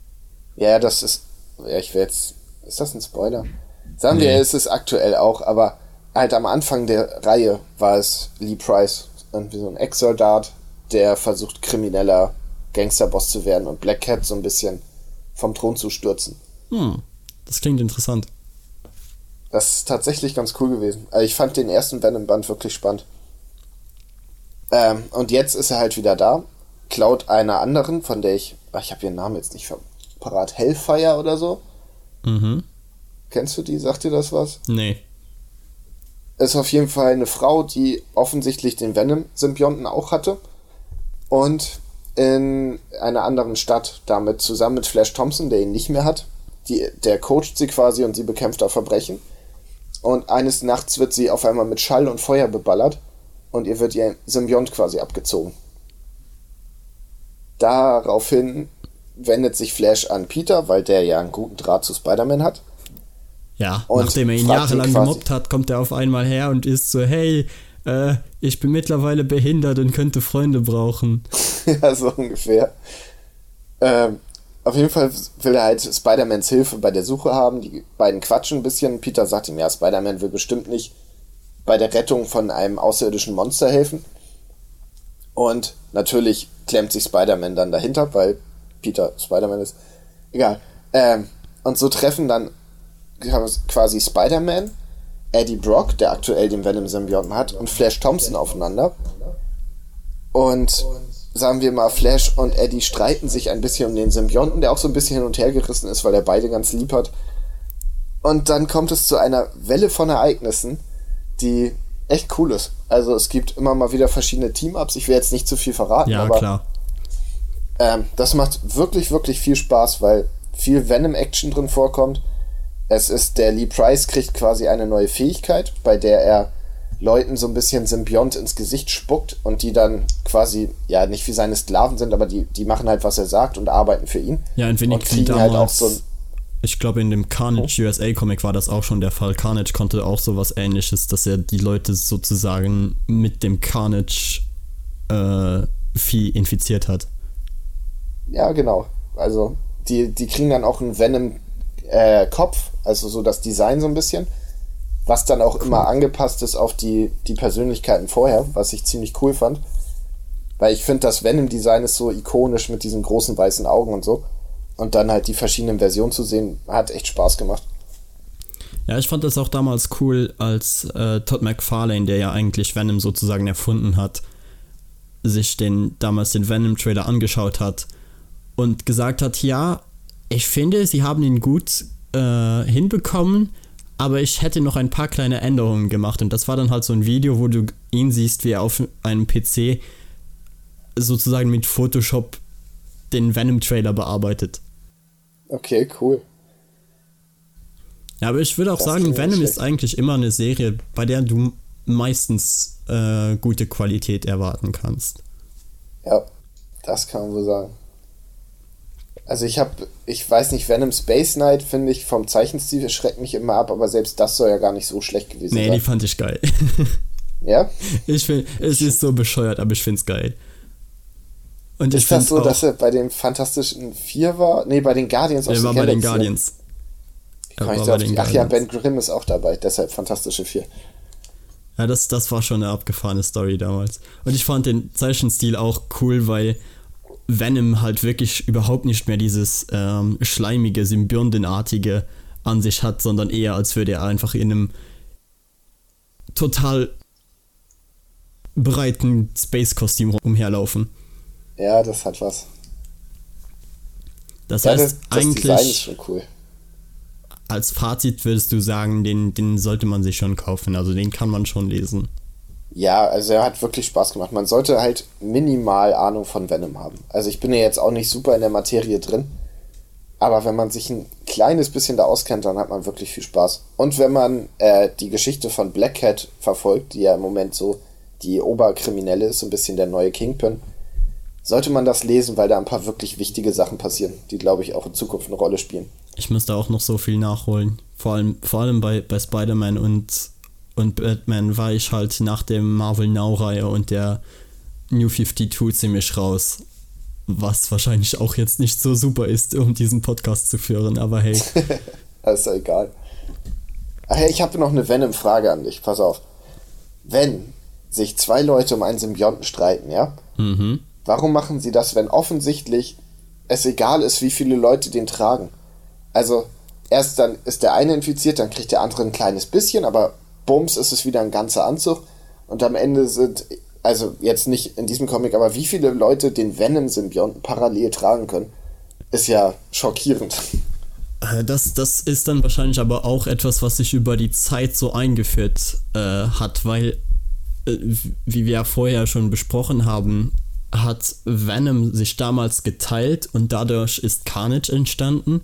Ja, das ist. Ja, ich will jetzt. Ist das ein Spoiler? Sagen nee. wir, es ist aktuell auch, aber halt am Anfang der Reihe war es Lee Price, irgendwie so ein Ex-Soldat, der versucht, krimineller Gangsterboss zu werden und Black Cat so ein bisschen vom Thron zu stürzen. Hm, das klingt interessant. Das ist tatsächlich ganz cool gewesen. Also ich fand den ersten Venom-Band wirklich spannend. Ähm, und jetzt ist er halt wieder da, klaut einer anderen, von der ich, ach, ich habe ihren Namen jetzt nicht parat, Hellfire oder so. Mhm. Kennst du die? Sagt dir das was? Nee. Ist auf jeden Fall eine Frau, die offensichtlich den Venom-Symbionten auch hatte. Und in einer anderen Stadt damit zusammen mit Flash Thompson, der ihn nicht mehr hat. Die, der coacht sie quasi und sie bekämpft auch Verbrechen. Und eines Nachts wird sie auf einmal mit Schall und Feuer beballert und ihr wird ihr Symbiont quasi abgezogen. Daraufhin wendet sich Flash an Peter, weil der ja einen guten Draht zu Spider-Man hat. Ja, und nachdem er ihn jahrelang gemobbt hat, kommt er auf einmal her und ist so, hey, äh, ich bin mittlerweile behindert und könnte Freunde brauchen. ja, so ungefähr. Ähm, auf jeden Fall will er halt Spider-Mans Hilfe bei der Suche haben. Die beiden quatschen ein bisschen. Peter sagt ihm, ja, Spider-Man will bestimmt nicht bei der Rettung von einem außerirdischen Monster helfen. Und natürlich klemmt sich Spider-Man dann dahinter, weil Peter Spider-Man ist. Egal. Ähm, und so treffen dann quasi Spider-Man, Eddie Brock, der aktuell den Venom-Symbionten hat, und Flash Thompson aufeinander. Und sagen wir mal, Flash und Eddie streiten sich ein bisschen um den Symbionten, der auch so ein bisschen hin und her gerissen ist, weil er beide ganz lieb hat. Und dann kommt es zu einer Welle von Ereignissen, die echt cool ist. Also es gibt immer mal wieder verschiedene Team-Ups. Ich will jetzt nicht zu viel verraten, ja, aber klar. Ähm, das macht wirklich, wirklich viel Spaß, weil viel Venom-Action drin vorkommt. Es ist, der Lee Price kriegt quasi eine neue Fähigkeit, bei der er Leuten so ein bisschen Symbiont ins Gesicht spuckt und die dann quasi, ja, nicht wie seine Sklaven sind, aber die, die machen halt, was er sagt und arbeiten für ihn. Ja, ein wenig und kriegen halt auch so ein, ich glaube, in dem Carnage USA Comic war das auch schon der Fall. Carnage konnte auch sowas ähnliches, dass er die Leute sozusagen mit dem Carnage äh, Vieh infiziert hat. Ja, genau. Also, die, die kriegen dann auch einen Venom-Kopf, äh, also so das Design so ein bisschen, was dann auch cool. immer angepasst ist auf die, die Persönlichkeiten vorher, was ich ziemlich cool fand. Weil ich finde, das Venom-Design ist so ikonisch mit diesen großen weißen Augen und so und dann halt die verschiedenen Versionen zu sehen, hat echt Spaß gemacht. Ja, ich fand das auch damals cool, als äh, Todd McFarlane, der ja eigentlich Venom sozusagen erfunden hat, sich den damals den Venom-Trailer angeschaut hat und gesagt hat, ja, ich finde, sie haben ihn gut äh, hinbekommen, aber ich hätte noch ein paar kleine Änderungen gemacht. Und das war dann halt so ein Video, wo du ihn siehst, wie er auf einem PC sozusagen mit Photoshop den Venom-Trailer bearbeitet. Okay, cool. Ja, aber ich würde auch das sagen, Venom ist eigentlich immer eine Serie, bei der du meistens äh, gute Qualität erwarten kannst. Ja, das kann man wohl sagen. Also ich habe, ich weiß nicht, Venom Space Knight finde ich vom Zeichenstil schreckt mich immer ab, aber selbst das soll ja gar nicht so schlecht gewesen nee, sein. Nee, die fand ich geil. ja? Ich finde, es ist so bescheuert, aber ich finde es geil. Und ist das so, dass er bei den Fantastischen Vier war? Nee, bei den Guardians of the Galaxy. Er war bei den Guardians. Ach Guardians. ja, Ben Grimm ist auch dabei, deshalb Fantastische Vier. Ja, das, das war schon eine abgefahrene Story damals. Und ich fand den Zeichenstil auch cool, weil Venom halt wirklich überhaupt nicht mehr dieses ähm, schleimige, symbiondenartige an sich hat, sondern eher als würde er einfach in einem total breiten Space-Kostüm umherlaufen. Ja, das hat was. Das heißt, das, das eigentlich. Design ist schon cool. Als Fazit würdest du sagen, den, den sollte man sich schon kaufen. Also den kann man schon lesen. Ja, also er hat wirklich Spaß gemacht. Man sollte halt minimal Ahnung von Venom haben. Also ich bin ja jetzt auch nicht super in der Materie drin. Aber wenn man sich ein kleines bisschen da auskennt, dann hat man wirklich viel Spaß. Und wenn man äh, die Geschichte von Black Cat verfolgt, die ja im Moment so die Oberkriminelle ist, so ein bisschen der neue Kingpin, sollte man das lesen, weil da ein paar wirklich wichtige Sachen passieren, die, glaube ich, auch in Zukunft eine Rolle spielen. Ich müsste auch noch so viel nachholen. Vor allem, vor allem bei, bei Spider-Man und, und Batman war ich halt nach dem Marvel Now-Reihe und der New 52 ziemlich raus. Was wahrscheinlich auch jetzt nicht so super ist, um diesen Podcast zu führen, aber hey. ist ja egal. Ach ja, ich habe noch eine Venom-Frage an dich. Pass auf. Wenn sich zwei Leute um einen Symbionten streiten, ja? Mhm. Warum machen sie das, wenn offensichtlich es egal ist, wie viele Leute den tragen? Also, erst dann ist der eine infiziert, dann kriegt der andere ein kleines bisschen, aber bums, ist es wieder ein ganzer Anzug. Und am Ende sind, also jetzt nicht in diesem Comic, aber wie viele Leute den Venom-Symbionten parallel tragen können, ist ja schockierend. Äh, das, das ist dann wahrscheinlich aber auch etwas, was sich über die Zeit so eingeführt äh, hat, weil, äh, wie wir ja vorher schon besprochen haben, hat Venom sich damals geteilt und dadurch ist Carnage entstanden.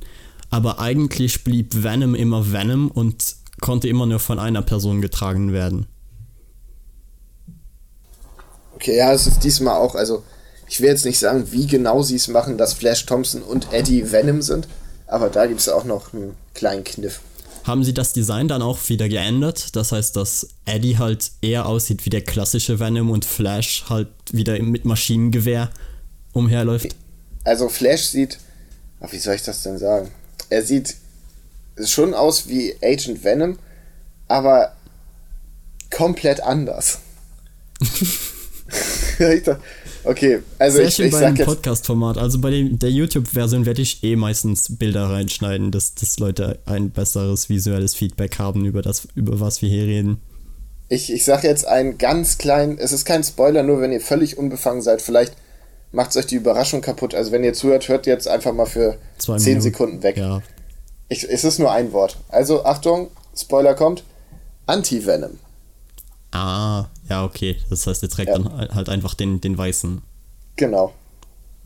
Aber eigentlich blieb Venom immer Venom und konnte immer nur von einer Person getragen werden. Okay, ja, es ist diesmal auch, also ich will jetzt nicht sagen, wie genau sie es machen, dass Flash Thompson und Eddie Venom sind, aber da gibt es auch noch einen kleinen Kniff. Haben sie das Design dann auch wieder geändert? Das heißt, dass Eddie halt eher aussieht wie der klassische Venom und Flash halt wieder mit Maschinengewehr umherläuft? Also Flash sieht, ach, wie soll ich das denn sagen? Er sieht schon aus wie Agent Venom, aber komplett anders. okay, also Sehr ich, schön ich bei sag dem Podcast-Format. Also bei dem, der YouTube-Version werde ich eh meistens Bilder reinschneiden, dass, dass Leute ein besseres visuelles Feedback haben über das, über was wir hier reden. ich, ich sag jetzt einen ganz kleinen, es ist kein Spoiler, nur wenn ihr völlig unbefangen seid, vielleicht macht es euch die Überraschung kaputt. Also wenn ihr zuhört, hört jetzt einfach mal für Zwei 10 Minuten. Sekunden weg. Ja. Ich, es ist nur ein Wort. Also Achtung, Spoiler kommt. Anti-Venom. Ah, ja, okay. Das heißt, er trägt Ja. dann halt einfach den, den weißen. Genau.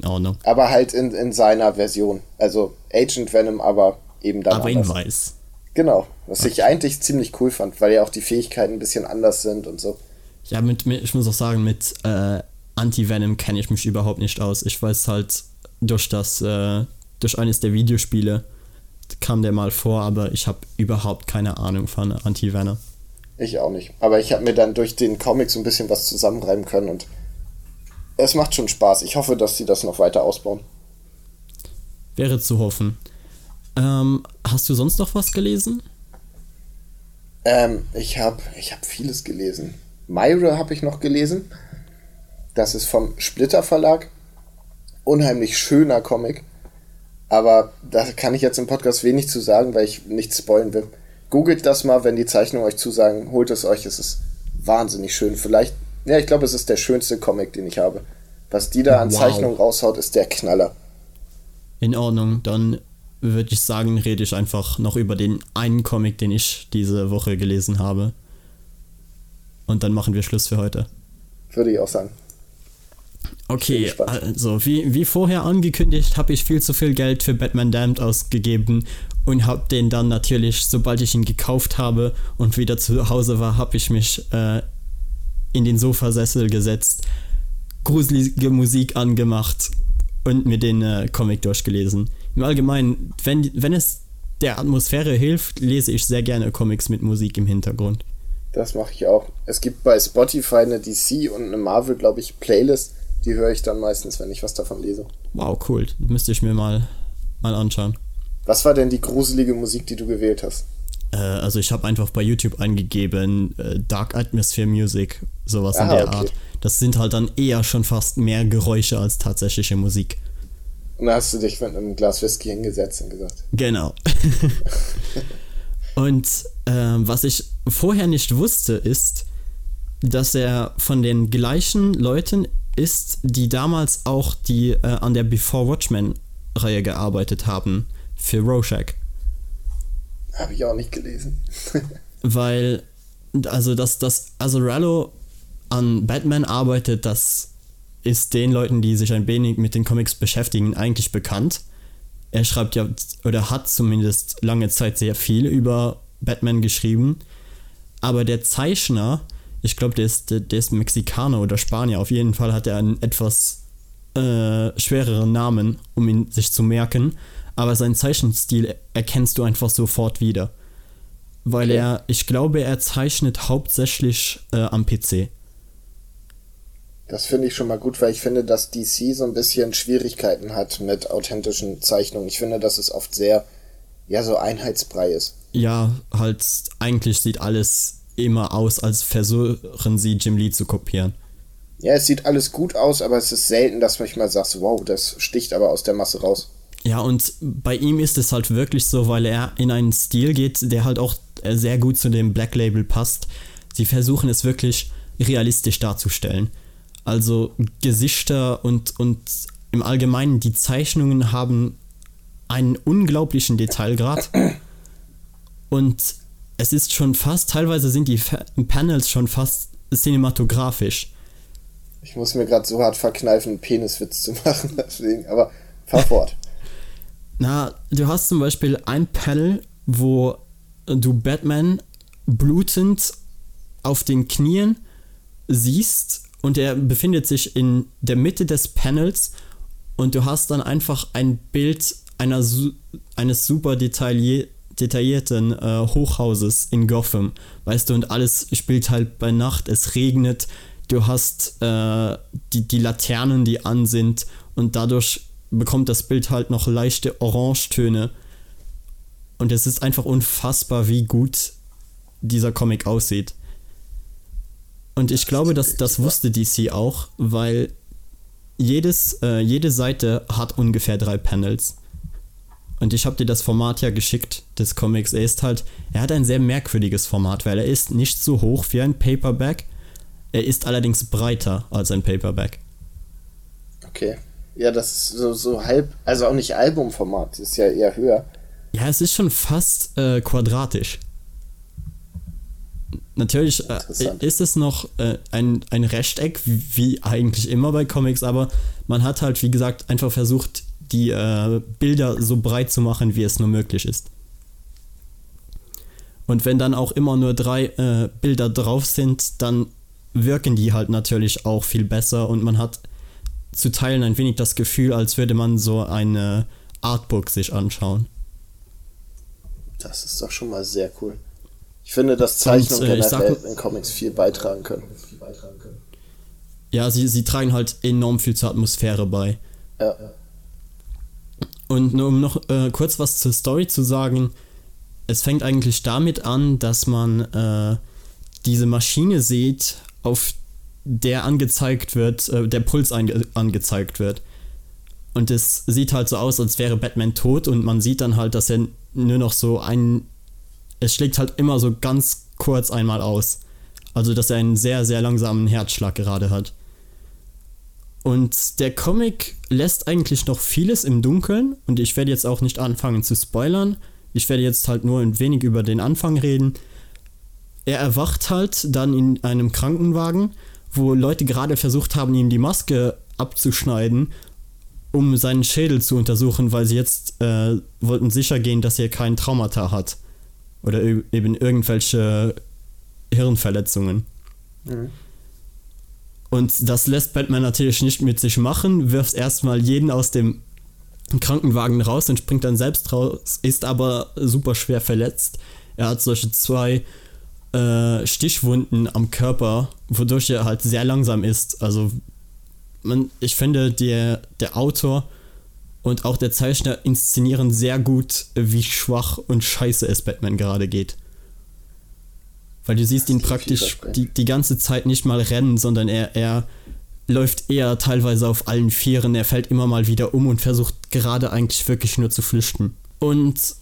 Oh no. Aber halt in, in seiner Version. Also Agent Venom, aber eben dann Aber in weiß. Genau. Was ich eigentlich ziemlich cool fand, weil ja auch die Fähigkeiten ein bisschen anders sind und so. Ja, mit, mit ich muss auch sagen, mit äh, Anti-Venom kenne ich mich überhaupt nicht aus. Ich weiß halt durch das, äh, durch eines der Videospiele kam der mal vor, aber ich habe überhaupt keine Ahnung von Anti-Venom. Ich auch nicht. Aber ich habe mir dann durch den Comic so ein bisschen was zusammenreiben können und es macht schon Spaß. Ich hoffe, dass sie das noch weiter ausbauen. Wäre zu hoffen. Ähm, hast du sonst noch was gelesen? Ähm, ich habe ich hab vieles gelesen. Myra habe ich noch gelesen. Das ist vom Splitter Verlag. Unheimlich schöner Comic. Aber da kann ich jetzt im Podcast wenig zu sagen, weil ich nichts spoilen will. Googelt das mal, wenn die Zeichnungen euch zusagen. Holt es euch. Es ist wahnsinnig schön. Vielleicht, ja, ich glaube, es ist der schönste Comic, den ich habe. Was die da an Wow. Zeichnungen raushaut, ist der Knaller. In Ordnung, dann würde ich sagen, rede ich einfach noch über den einen Comic, den ich diese Woche gelesen habe. Und dann machen wir Schluss für heute. Würde ich auch sagen. Okay, also wie, wie vorher angekündigt, habe ich viel zu viel Geld für Batman Damned ausgegeben und habe den dann natürlich, sobald ich ihn gekauft habe und wieder zu Hause war, habe ich mich äh, in den Sofasessel gesetzt, gruselige Musik angemacht und mir den äh, Comic durchgelesen. Im Allgemeinen, wenn, wenn es der Atmosphäre hilft, lese ich sehr gerne Comics mit Musik im Hintergrund. Das mache ich auch. Es gibt bei Spotify eine DC und eine Marvel, glaube ich, Playlist. Die höre ich dann meistens, wenn ich was davon lese. Wow, cool. Müsste ich mir mal, mal anschauen. Was war denn die gruselige Musik, die du gewählt hast? Äh, also ich habe einfach bei YouTube eingegeben, äh, Dark Atmosphere Music, sowas in Ah, der okay. Art. Das sind halt dann eher schon fast mehr Geräusche als tatsächliche Musik. Und da hast du dich mit einem Glas Whisky hingesetzt und gesagt, Genau. Und ähm, was ich vorher nicht wusste, ist, dass er von den gleichen Leuten ist, die damals auch die äh, an der Before Watchmen-Reihe gearbeitet haben für Rorschach. habe ich auch nicht gelesen. weil also dass das Azarello an Batman arbeitet, das ist den Leuten, die sich ein wenig mit den Comics beschäftigen, eigentlich bekannt. Er schreibt ja oder hat zumindest lange Zeit sehr viel über Batman geschrieben, aber der Zeichner, ich glaube, der ist, der, der ist Mexikaner oder Spanier, auf jeden Fall hat er einen etwas äh, schwereren Namen, um ihn sich zu merken, aber seinen Zeichenstil erkennst du einfach sofort wieder weil er, ich glaube, er zeichnet hauptsächlich äh, am PC. Das finde ich schon mal gut, weil ich finde, dass DC so ein bisschen Schwierigkeiten hat mit authentischen Zeichnungen. Ich finde, dass es oft sehr, ja, so einheitsbrei ist. Ja, halt, eigentlich sieht alles immer aus, als versuchen sie Jim Lee zu kopieren. Ja, es sieht alles gut aus, aber es ist selten, dass man mal sagt, wow, das sticht aber aus der Masse raus. Ja, und bei ihm ist es halt wirklich so, weil er in einen Stil geht, der halt auch sehr gut zu dem Black Label passt. Sie versuchen es wirklich realistisch darzustellen. Also Gesichter und, und im Allgemeinen die Zeichnungen haben einen unglaublichen Detailgrad. Und es ist schon fast, teilweise sind die Fa Panels schon fast cinematografisch. Ich muss mir gerade so hart verkneifen, einen Peniswitz zu machen, deswegen, aber fahr fort. Na, du hast zum Beispiel ein Panel, wo du Batman blutend auf den Knien siehst und er befindet sich in der Mitte des Panels und du hast dann einfach ein Bild einer, eines super detaillier detaillierten äh, Hochhauses in Gotham, weißt du, und alles spielt halt bei Nacht, es regnet, du hast äh, die, die Laternen, die an sind. Und dadurch bekommt das Bild halt noch leichte Orangetöne. Und es ist einfach unfassbar, wie gut dieser Comic aussieht. Und ich glaube, dass das wusste DC auch, weil jedes, äh, jede Seite hat ungefähr drei Panels. Und ich habe dir das Format ja geschickt des Comics. Er ist halt, er hat ein sehr merkwürdiges Format, weil er ist nicht so hoch wie ein Paperback. Er ist allerdings breiter als ein Paperback. Okay. Ja, das ist so, so halb, also auch nicht Albumformat, ist ja eher höher. Ja, es ist schon fast äh, quadratisch. Natürlich äh, ist es noch äh, ein, ein Rechteck, wie, wie, eigentlich immer bei Comics, aber man hat halt, wie gesagt, einfach versucht, die äh, Bilder so breit zu machen, wie es nur möglich ist. Und wenn dann auch immer nur drei äh, Bilder drauf sind, dann wirken die halt natürlich auch viel besser und man hat zu Teilen ein wenig das Gefühl, als würde man so eine Artbook sich anschauen. Das ist doch schon mal sehr cool. Ich finde, dass Zeichnungen und, äh, generell sag, in Comics viel beitragen können. Ja, sie, sie tragen halt enorm viel zur Atmosphäre bei. Ja. Und nur um noch äh, kurz was zur Story zu sagen, es fängt eigentlich damit an, dass man äh, diese Maschine sieht, auf der angezeigt wird, äh, der Puls ange angezeigt wird. Und es sieht halt so aus, als wäre Batman tot und man sieht dann halt, dass er nur noch so ein. Es schlägt halt immer so ganz kurz einmal aus. Also, dass er einen sehr, sehr langsamen Herzschlag gerade hat. Und der Comic lässt eigentlich noch vieles im Dunkeln und ich werde jetzt auch nicht anfangen zu spoilern. Ich werde jetzt halt nur ein wenig über den Anfang reden. Er erwacht halt dann in einem Krankenwagen, wo Leute gerade versucht haben, ihm die Maske abzuschneiden, um seinen Schädel zu untersuchen, weil sie jetzt äh, wollten sicher gehen, dass er kein Traumata hat. Oder eben irgendwelche Hirnverletzungen. Mhm. Und das lässt Batman natürlich nicht mit sich machen, wirft erstmal jeden aus dem Krankenwagen raus und springt dann selbst raus, ist aber super schwer verletzt. Er hat solche zwei äh, Stichwunden am Körper, wodurch er halt sehr langsam ist. Also man, ich finde, der, der Autor und auch der Zeichner inszenieren sehr gut, wie schwach und scheiße es Batman gerade geht. Weil du siehst ihn praktisch die, die ganze Zeit nicht mal rennen, sondern er, er läuft eher teilweise auf allen Vieren. Er fällt immer mal wieder um und versucht gerade eigentlich wirklich nur zu flüchten. Und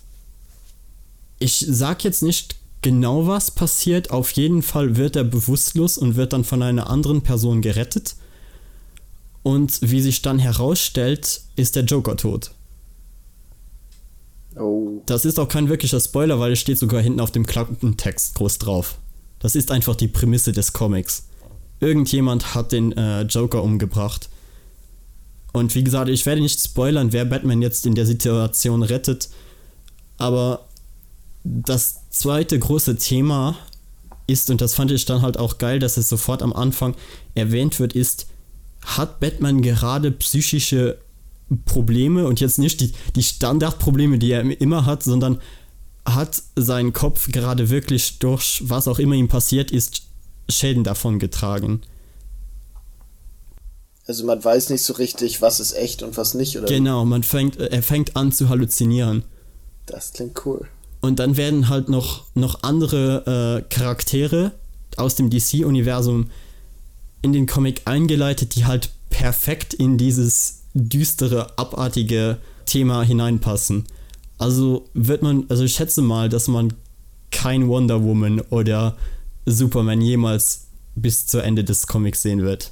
ich sag jetzt nicht genau, was passiert. Auf jeden Fall wird er bewusstlos und wird dann von einer anderen Person gerettet. Und wie sich dann herausstellt, ist der Joker tot. Oh. Das ist auch kein wirklicher Spoiler, weil es steht sogar hinten auf dem Klappentext groß drauf. Das ist einfach die Prämisse des Comics. Irgendjemand hat den äh, Joker umgebracht. Und wie gesagt, ich werde nicht spoilern, wer Batman jetzt in der Situation rettet. Aber das zweite große Thema ist, und das fand ich dann halt auch geil, dass es sofort am Anfang erwähnt wird, ist, hat Batman gerade psychische Probleme und jetzt nicht die, die Standardprobleme, die er immer hat, sondern hat sein Kopf gerade wirklich durch was auch immer ihm passiert ist, Schäden davon getragen. Also man weiß nicht so richtig, was ist echt und was nicht, oder? Genau, man fängt, er fängt an zu halluzinieren. Das klingt cool. Und dann werden halt noch, noch andere äh, Charaktere aus dem DC-Universum in den Comic eingeleitet, die halt perfekt in dieses düstere, abartige Thema hineinpassen. Also wird man, also ich schätze mal, dass man kein Wonder Woman oder Superman jemals bis zu Ende des Comics sehen wird.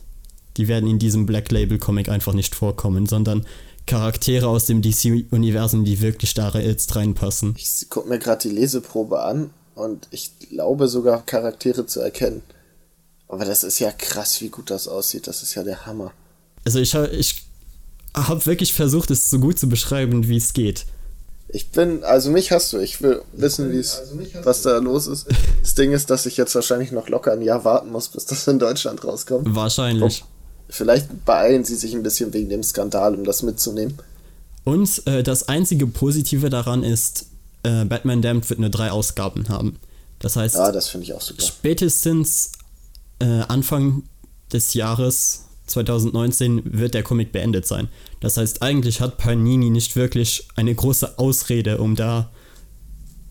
Die werden in diesem Black Label Comic einfach nicht vorkommen, sondern Charaktere aus dem DC-Universum, die wirklich da jetzt reinpassen. Ich gucke mir gerade die Leseprobe an und ich glaube sogar Charaktere zu erkennen. Aber das ist ja krass, wie gut das aussieht. Das ist ja der Hammer. Also ich, ich habe wirklich versucht, es so gut zu beschreiben, wie es geht. Ich bin, also mich hast du, ich will wissen, wie es, also was da los ist. Das Ding ist, dass ich jetzt wahrscheinlich noch locker ein Jahr warten muss, bis das in Deutschland rauskommt. Wahrscheinlich. Oh, vielleicht beeilen sie sich ein bisschen wegen dem Skandal, um das mitzunehmen. Und äh, das einzige Positive daran ist, äh, Batman Damned wird nur drei Ausgaben haben. Das heißt, ja, das ich auch super. spätestens äh, Anfang des Jahres 2019 wird der Comic beendet sein. Das heißt, eigentlich hat Panini nicht wirklich eine große Ausrede, um da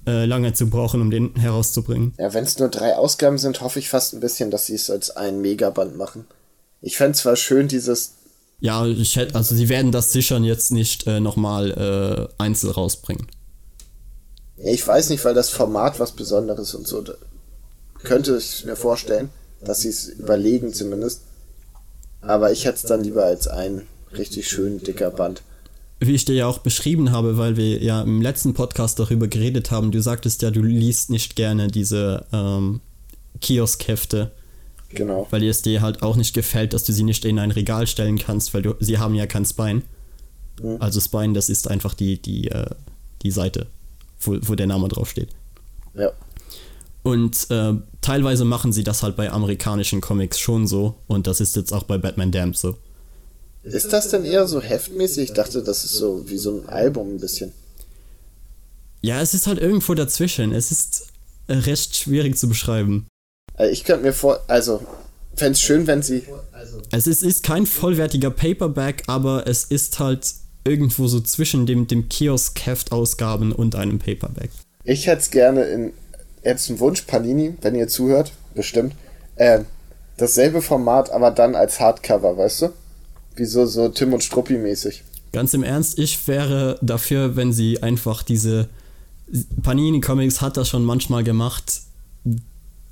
äh, lange zu brauchen, um den herauszubringen. Ja, wenn es nur drei Ausgaben sind, hoffe ich fast ein bisschen, dass sie es als ein Megaband machen. Ich fände zwar schön, dieses. Ja, ich hätte, also sie werden das sicher jetzt nicht äh, nochmal äh, einzeln rausbringen. Ich weiß nicht, weil das Format was Besonderes und so. Könnte ich mir vorstellen, dass sie es überlegen zumindest. Aber ich hätte es dann lieber als ein richtig schön dicker Band. Wie ich dir ja auch beschrieben habe, weil wir ja im letzten Podcast darüber geredet haben, du sagtest ja, du liest nicht gerne diese ähm, Kioskhefte. Genau. Weil es dir halt auch nicht gefällt, dass du sie nicht in ein Regal stellen kannst, weil du, sie haben ja kein Spine. Mhm. Also Spine, das ist einfach die, die, äh, die Seite, wo, wo der Name draufsteht. Ja. Und äh, teilweise machen sie das halt bei amerikanischen Comics schon so. Und das ist jetzt auch bei Batman Damned so. Ist das denn eher so heftmäßig? Ich dachte, das ist so wie so ein Album ein bisschen. Ja, es ist halt irgendwo dazwischen. Es ist recht schwierig zu beschreiben. Äh, ich könnte mir vor, also fände es schön, wenn sie. Es ist, ist kein vollwertiger Paperback, aber es ist halt irgendwo so zwischen dem, dem Kiosk-Heft-Ausgaben und einem Paperback. Ich hätte es gerne in jetzt ein Wunsch, Panini, wenn ihr zuhört, bestimmt. Äh, dasselbe Format, aber dann als Hardcover, weißt du? Wie so, so Tim und Struppi mäßig. Ganz im Ernst, ich wäre dafür, wenn sie einfach diese. Panini Comics hat das schon manchmal gemacht.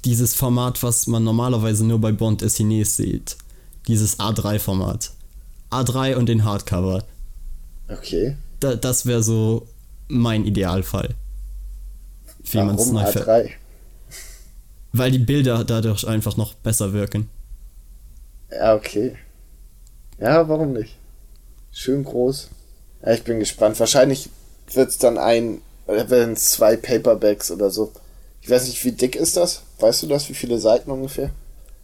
Dieses Format, was man normalerweise nur bei Bond Essines sieht. Dieses A3-Format. A3 und den Hardcover. Okay. Da, das wäre so mein Idealfall wie man es neu A3? Weil die Bilder dadurch einfach noch besser wirken. Ja, okay. Ja, warum nicht? Schön groß. Ja, ich bin gespannt. Wahrscheinlich wird es dann ein, wenn es zwei Paperbacks oder so. Ich weiß nicht, wie dick ist das? Weißt du das? Wie viele Seiten ungefähr?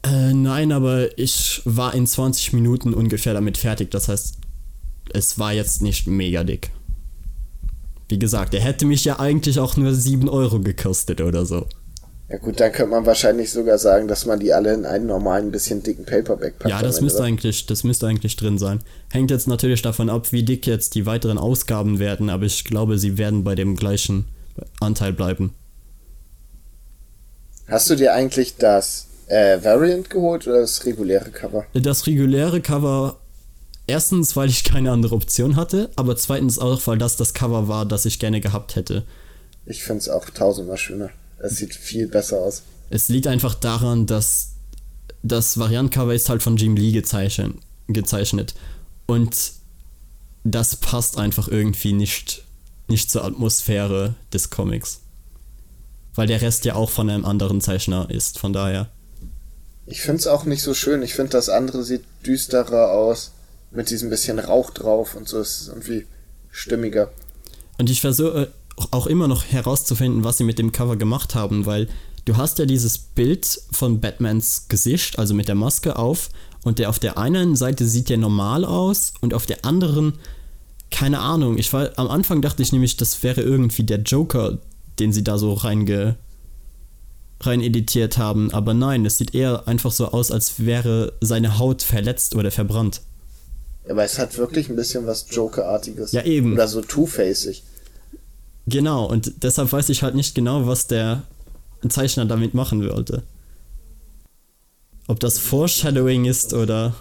Äh, nein, aber ich war in 20 Minuten ungefähr damit fertig. Das heißt, es war jetzt nicht mega dick. Wie gesagt, er hätte mich ja eigentlich auch nur 7 Euro gekostet oder so. Ja gut, dann könnte man wahrscheinlich sogar sagen, dass man die alle in einen normalen, bisschen dicken Paperback packt. Ja, das müsste, eigentlich, das müsste eigentlich drin sein. Hängt jetzt natürlich davon ab, wie dick jetzt die weiteren Ausgaben werden, aber ich glaube, sie werden bei dem gleichen Anteil bleiben. Hast du dir eigentlich das äh, Variant geholt oder das reguläre Cover? Das reguläre Cover Erstens, weil ich keine andere Option hatte, aber zweitens auch, weil das das Cover war, das ich gerne gehabt hätte. Ich finde es auch tausendmal schöner. Es sieht viel besser aus. Es liegt einfach daran, dass das Variantcover ist halt von Jim Lee gezeichnet, gezeichnet. Und das passt einfach irgendwie nicht, nicht zur Atmosphäre des Comics. Weil der Rest ja auch von einem anderen Zeichner ist, von daher. Ich finde es auch nicht so schön. Ich finde, das andere sieht düsterer aus mit diesem bisschen Rauch drauf und so ist es irgendwie stimmiger. Und ich versuche äh, auch immer noch herauszufinden, was sie mit dem Cover gemacht haben, weil du hast ja dieses Bild von Batmans Gesicht, also mit der Maske auf, und der auf der einen Seite sieht der normal aus und auf der anderen keine Ahnung. Ich war am Anfang dachte ich nämlich, das wäre irgendwie der Joker, den sie da so reinge rein editiert haben, aber nein, es sieht eher einfach so aus, als wäre seine Haut verletzt oder verbrannt. Aber es hat wirklich ein bisschen was Joker-artiges. Ja, eben. Oder so Two-Facig. Genau, und deshalb weiß ich halt nicht genau, was der Zeichner damit machen wollte. Ob das Foreshadowing ist oder.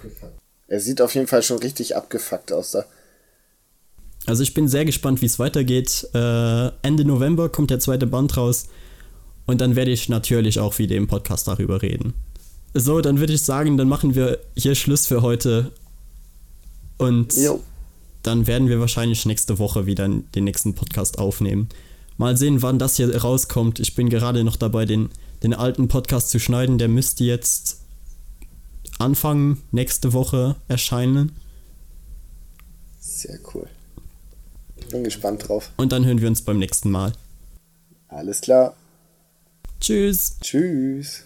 Er sieht auf jeden Fall schon richtig abgefuckt aus da. Also ich bin sehr gespannt, wie es weitergeht. Äh, Ende November kommt der zweite Band raus. Und dann werde ich natürlich auch wieder im Podcast darüber reden. So, dann würde ich sagen, dann machen wir hier Schluss für heute. Und Jo. dann werden wir wahrscheinlich nächste Woche wieder den nächsten Podcast aufnehmen. Mal sehen, wann das hier rauskommt. Ich bin gerade noch dabei, den, den alten Podcast zu schneiden. Der müsste jetzt Anfang nächste Woche erscheinen. Sehr cool. Bin gespannt drauf. Und dann hören wir uns beim nächsten Mal. Alles klar. Tschüss. Tschüss.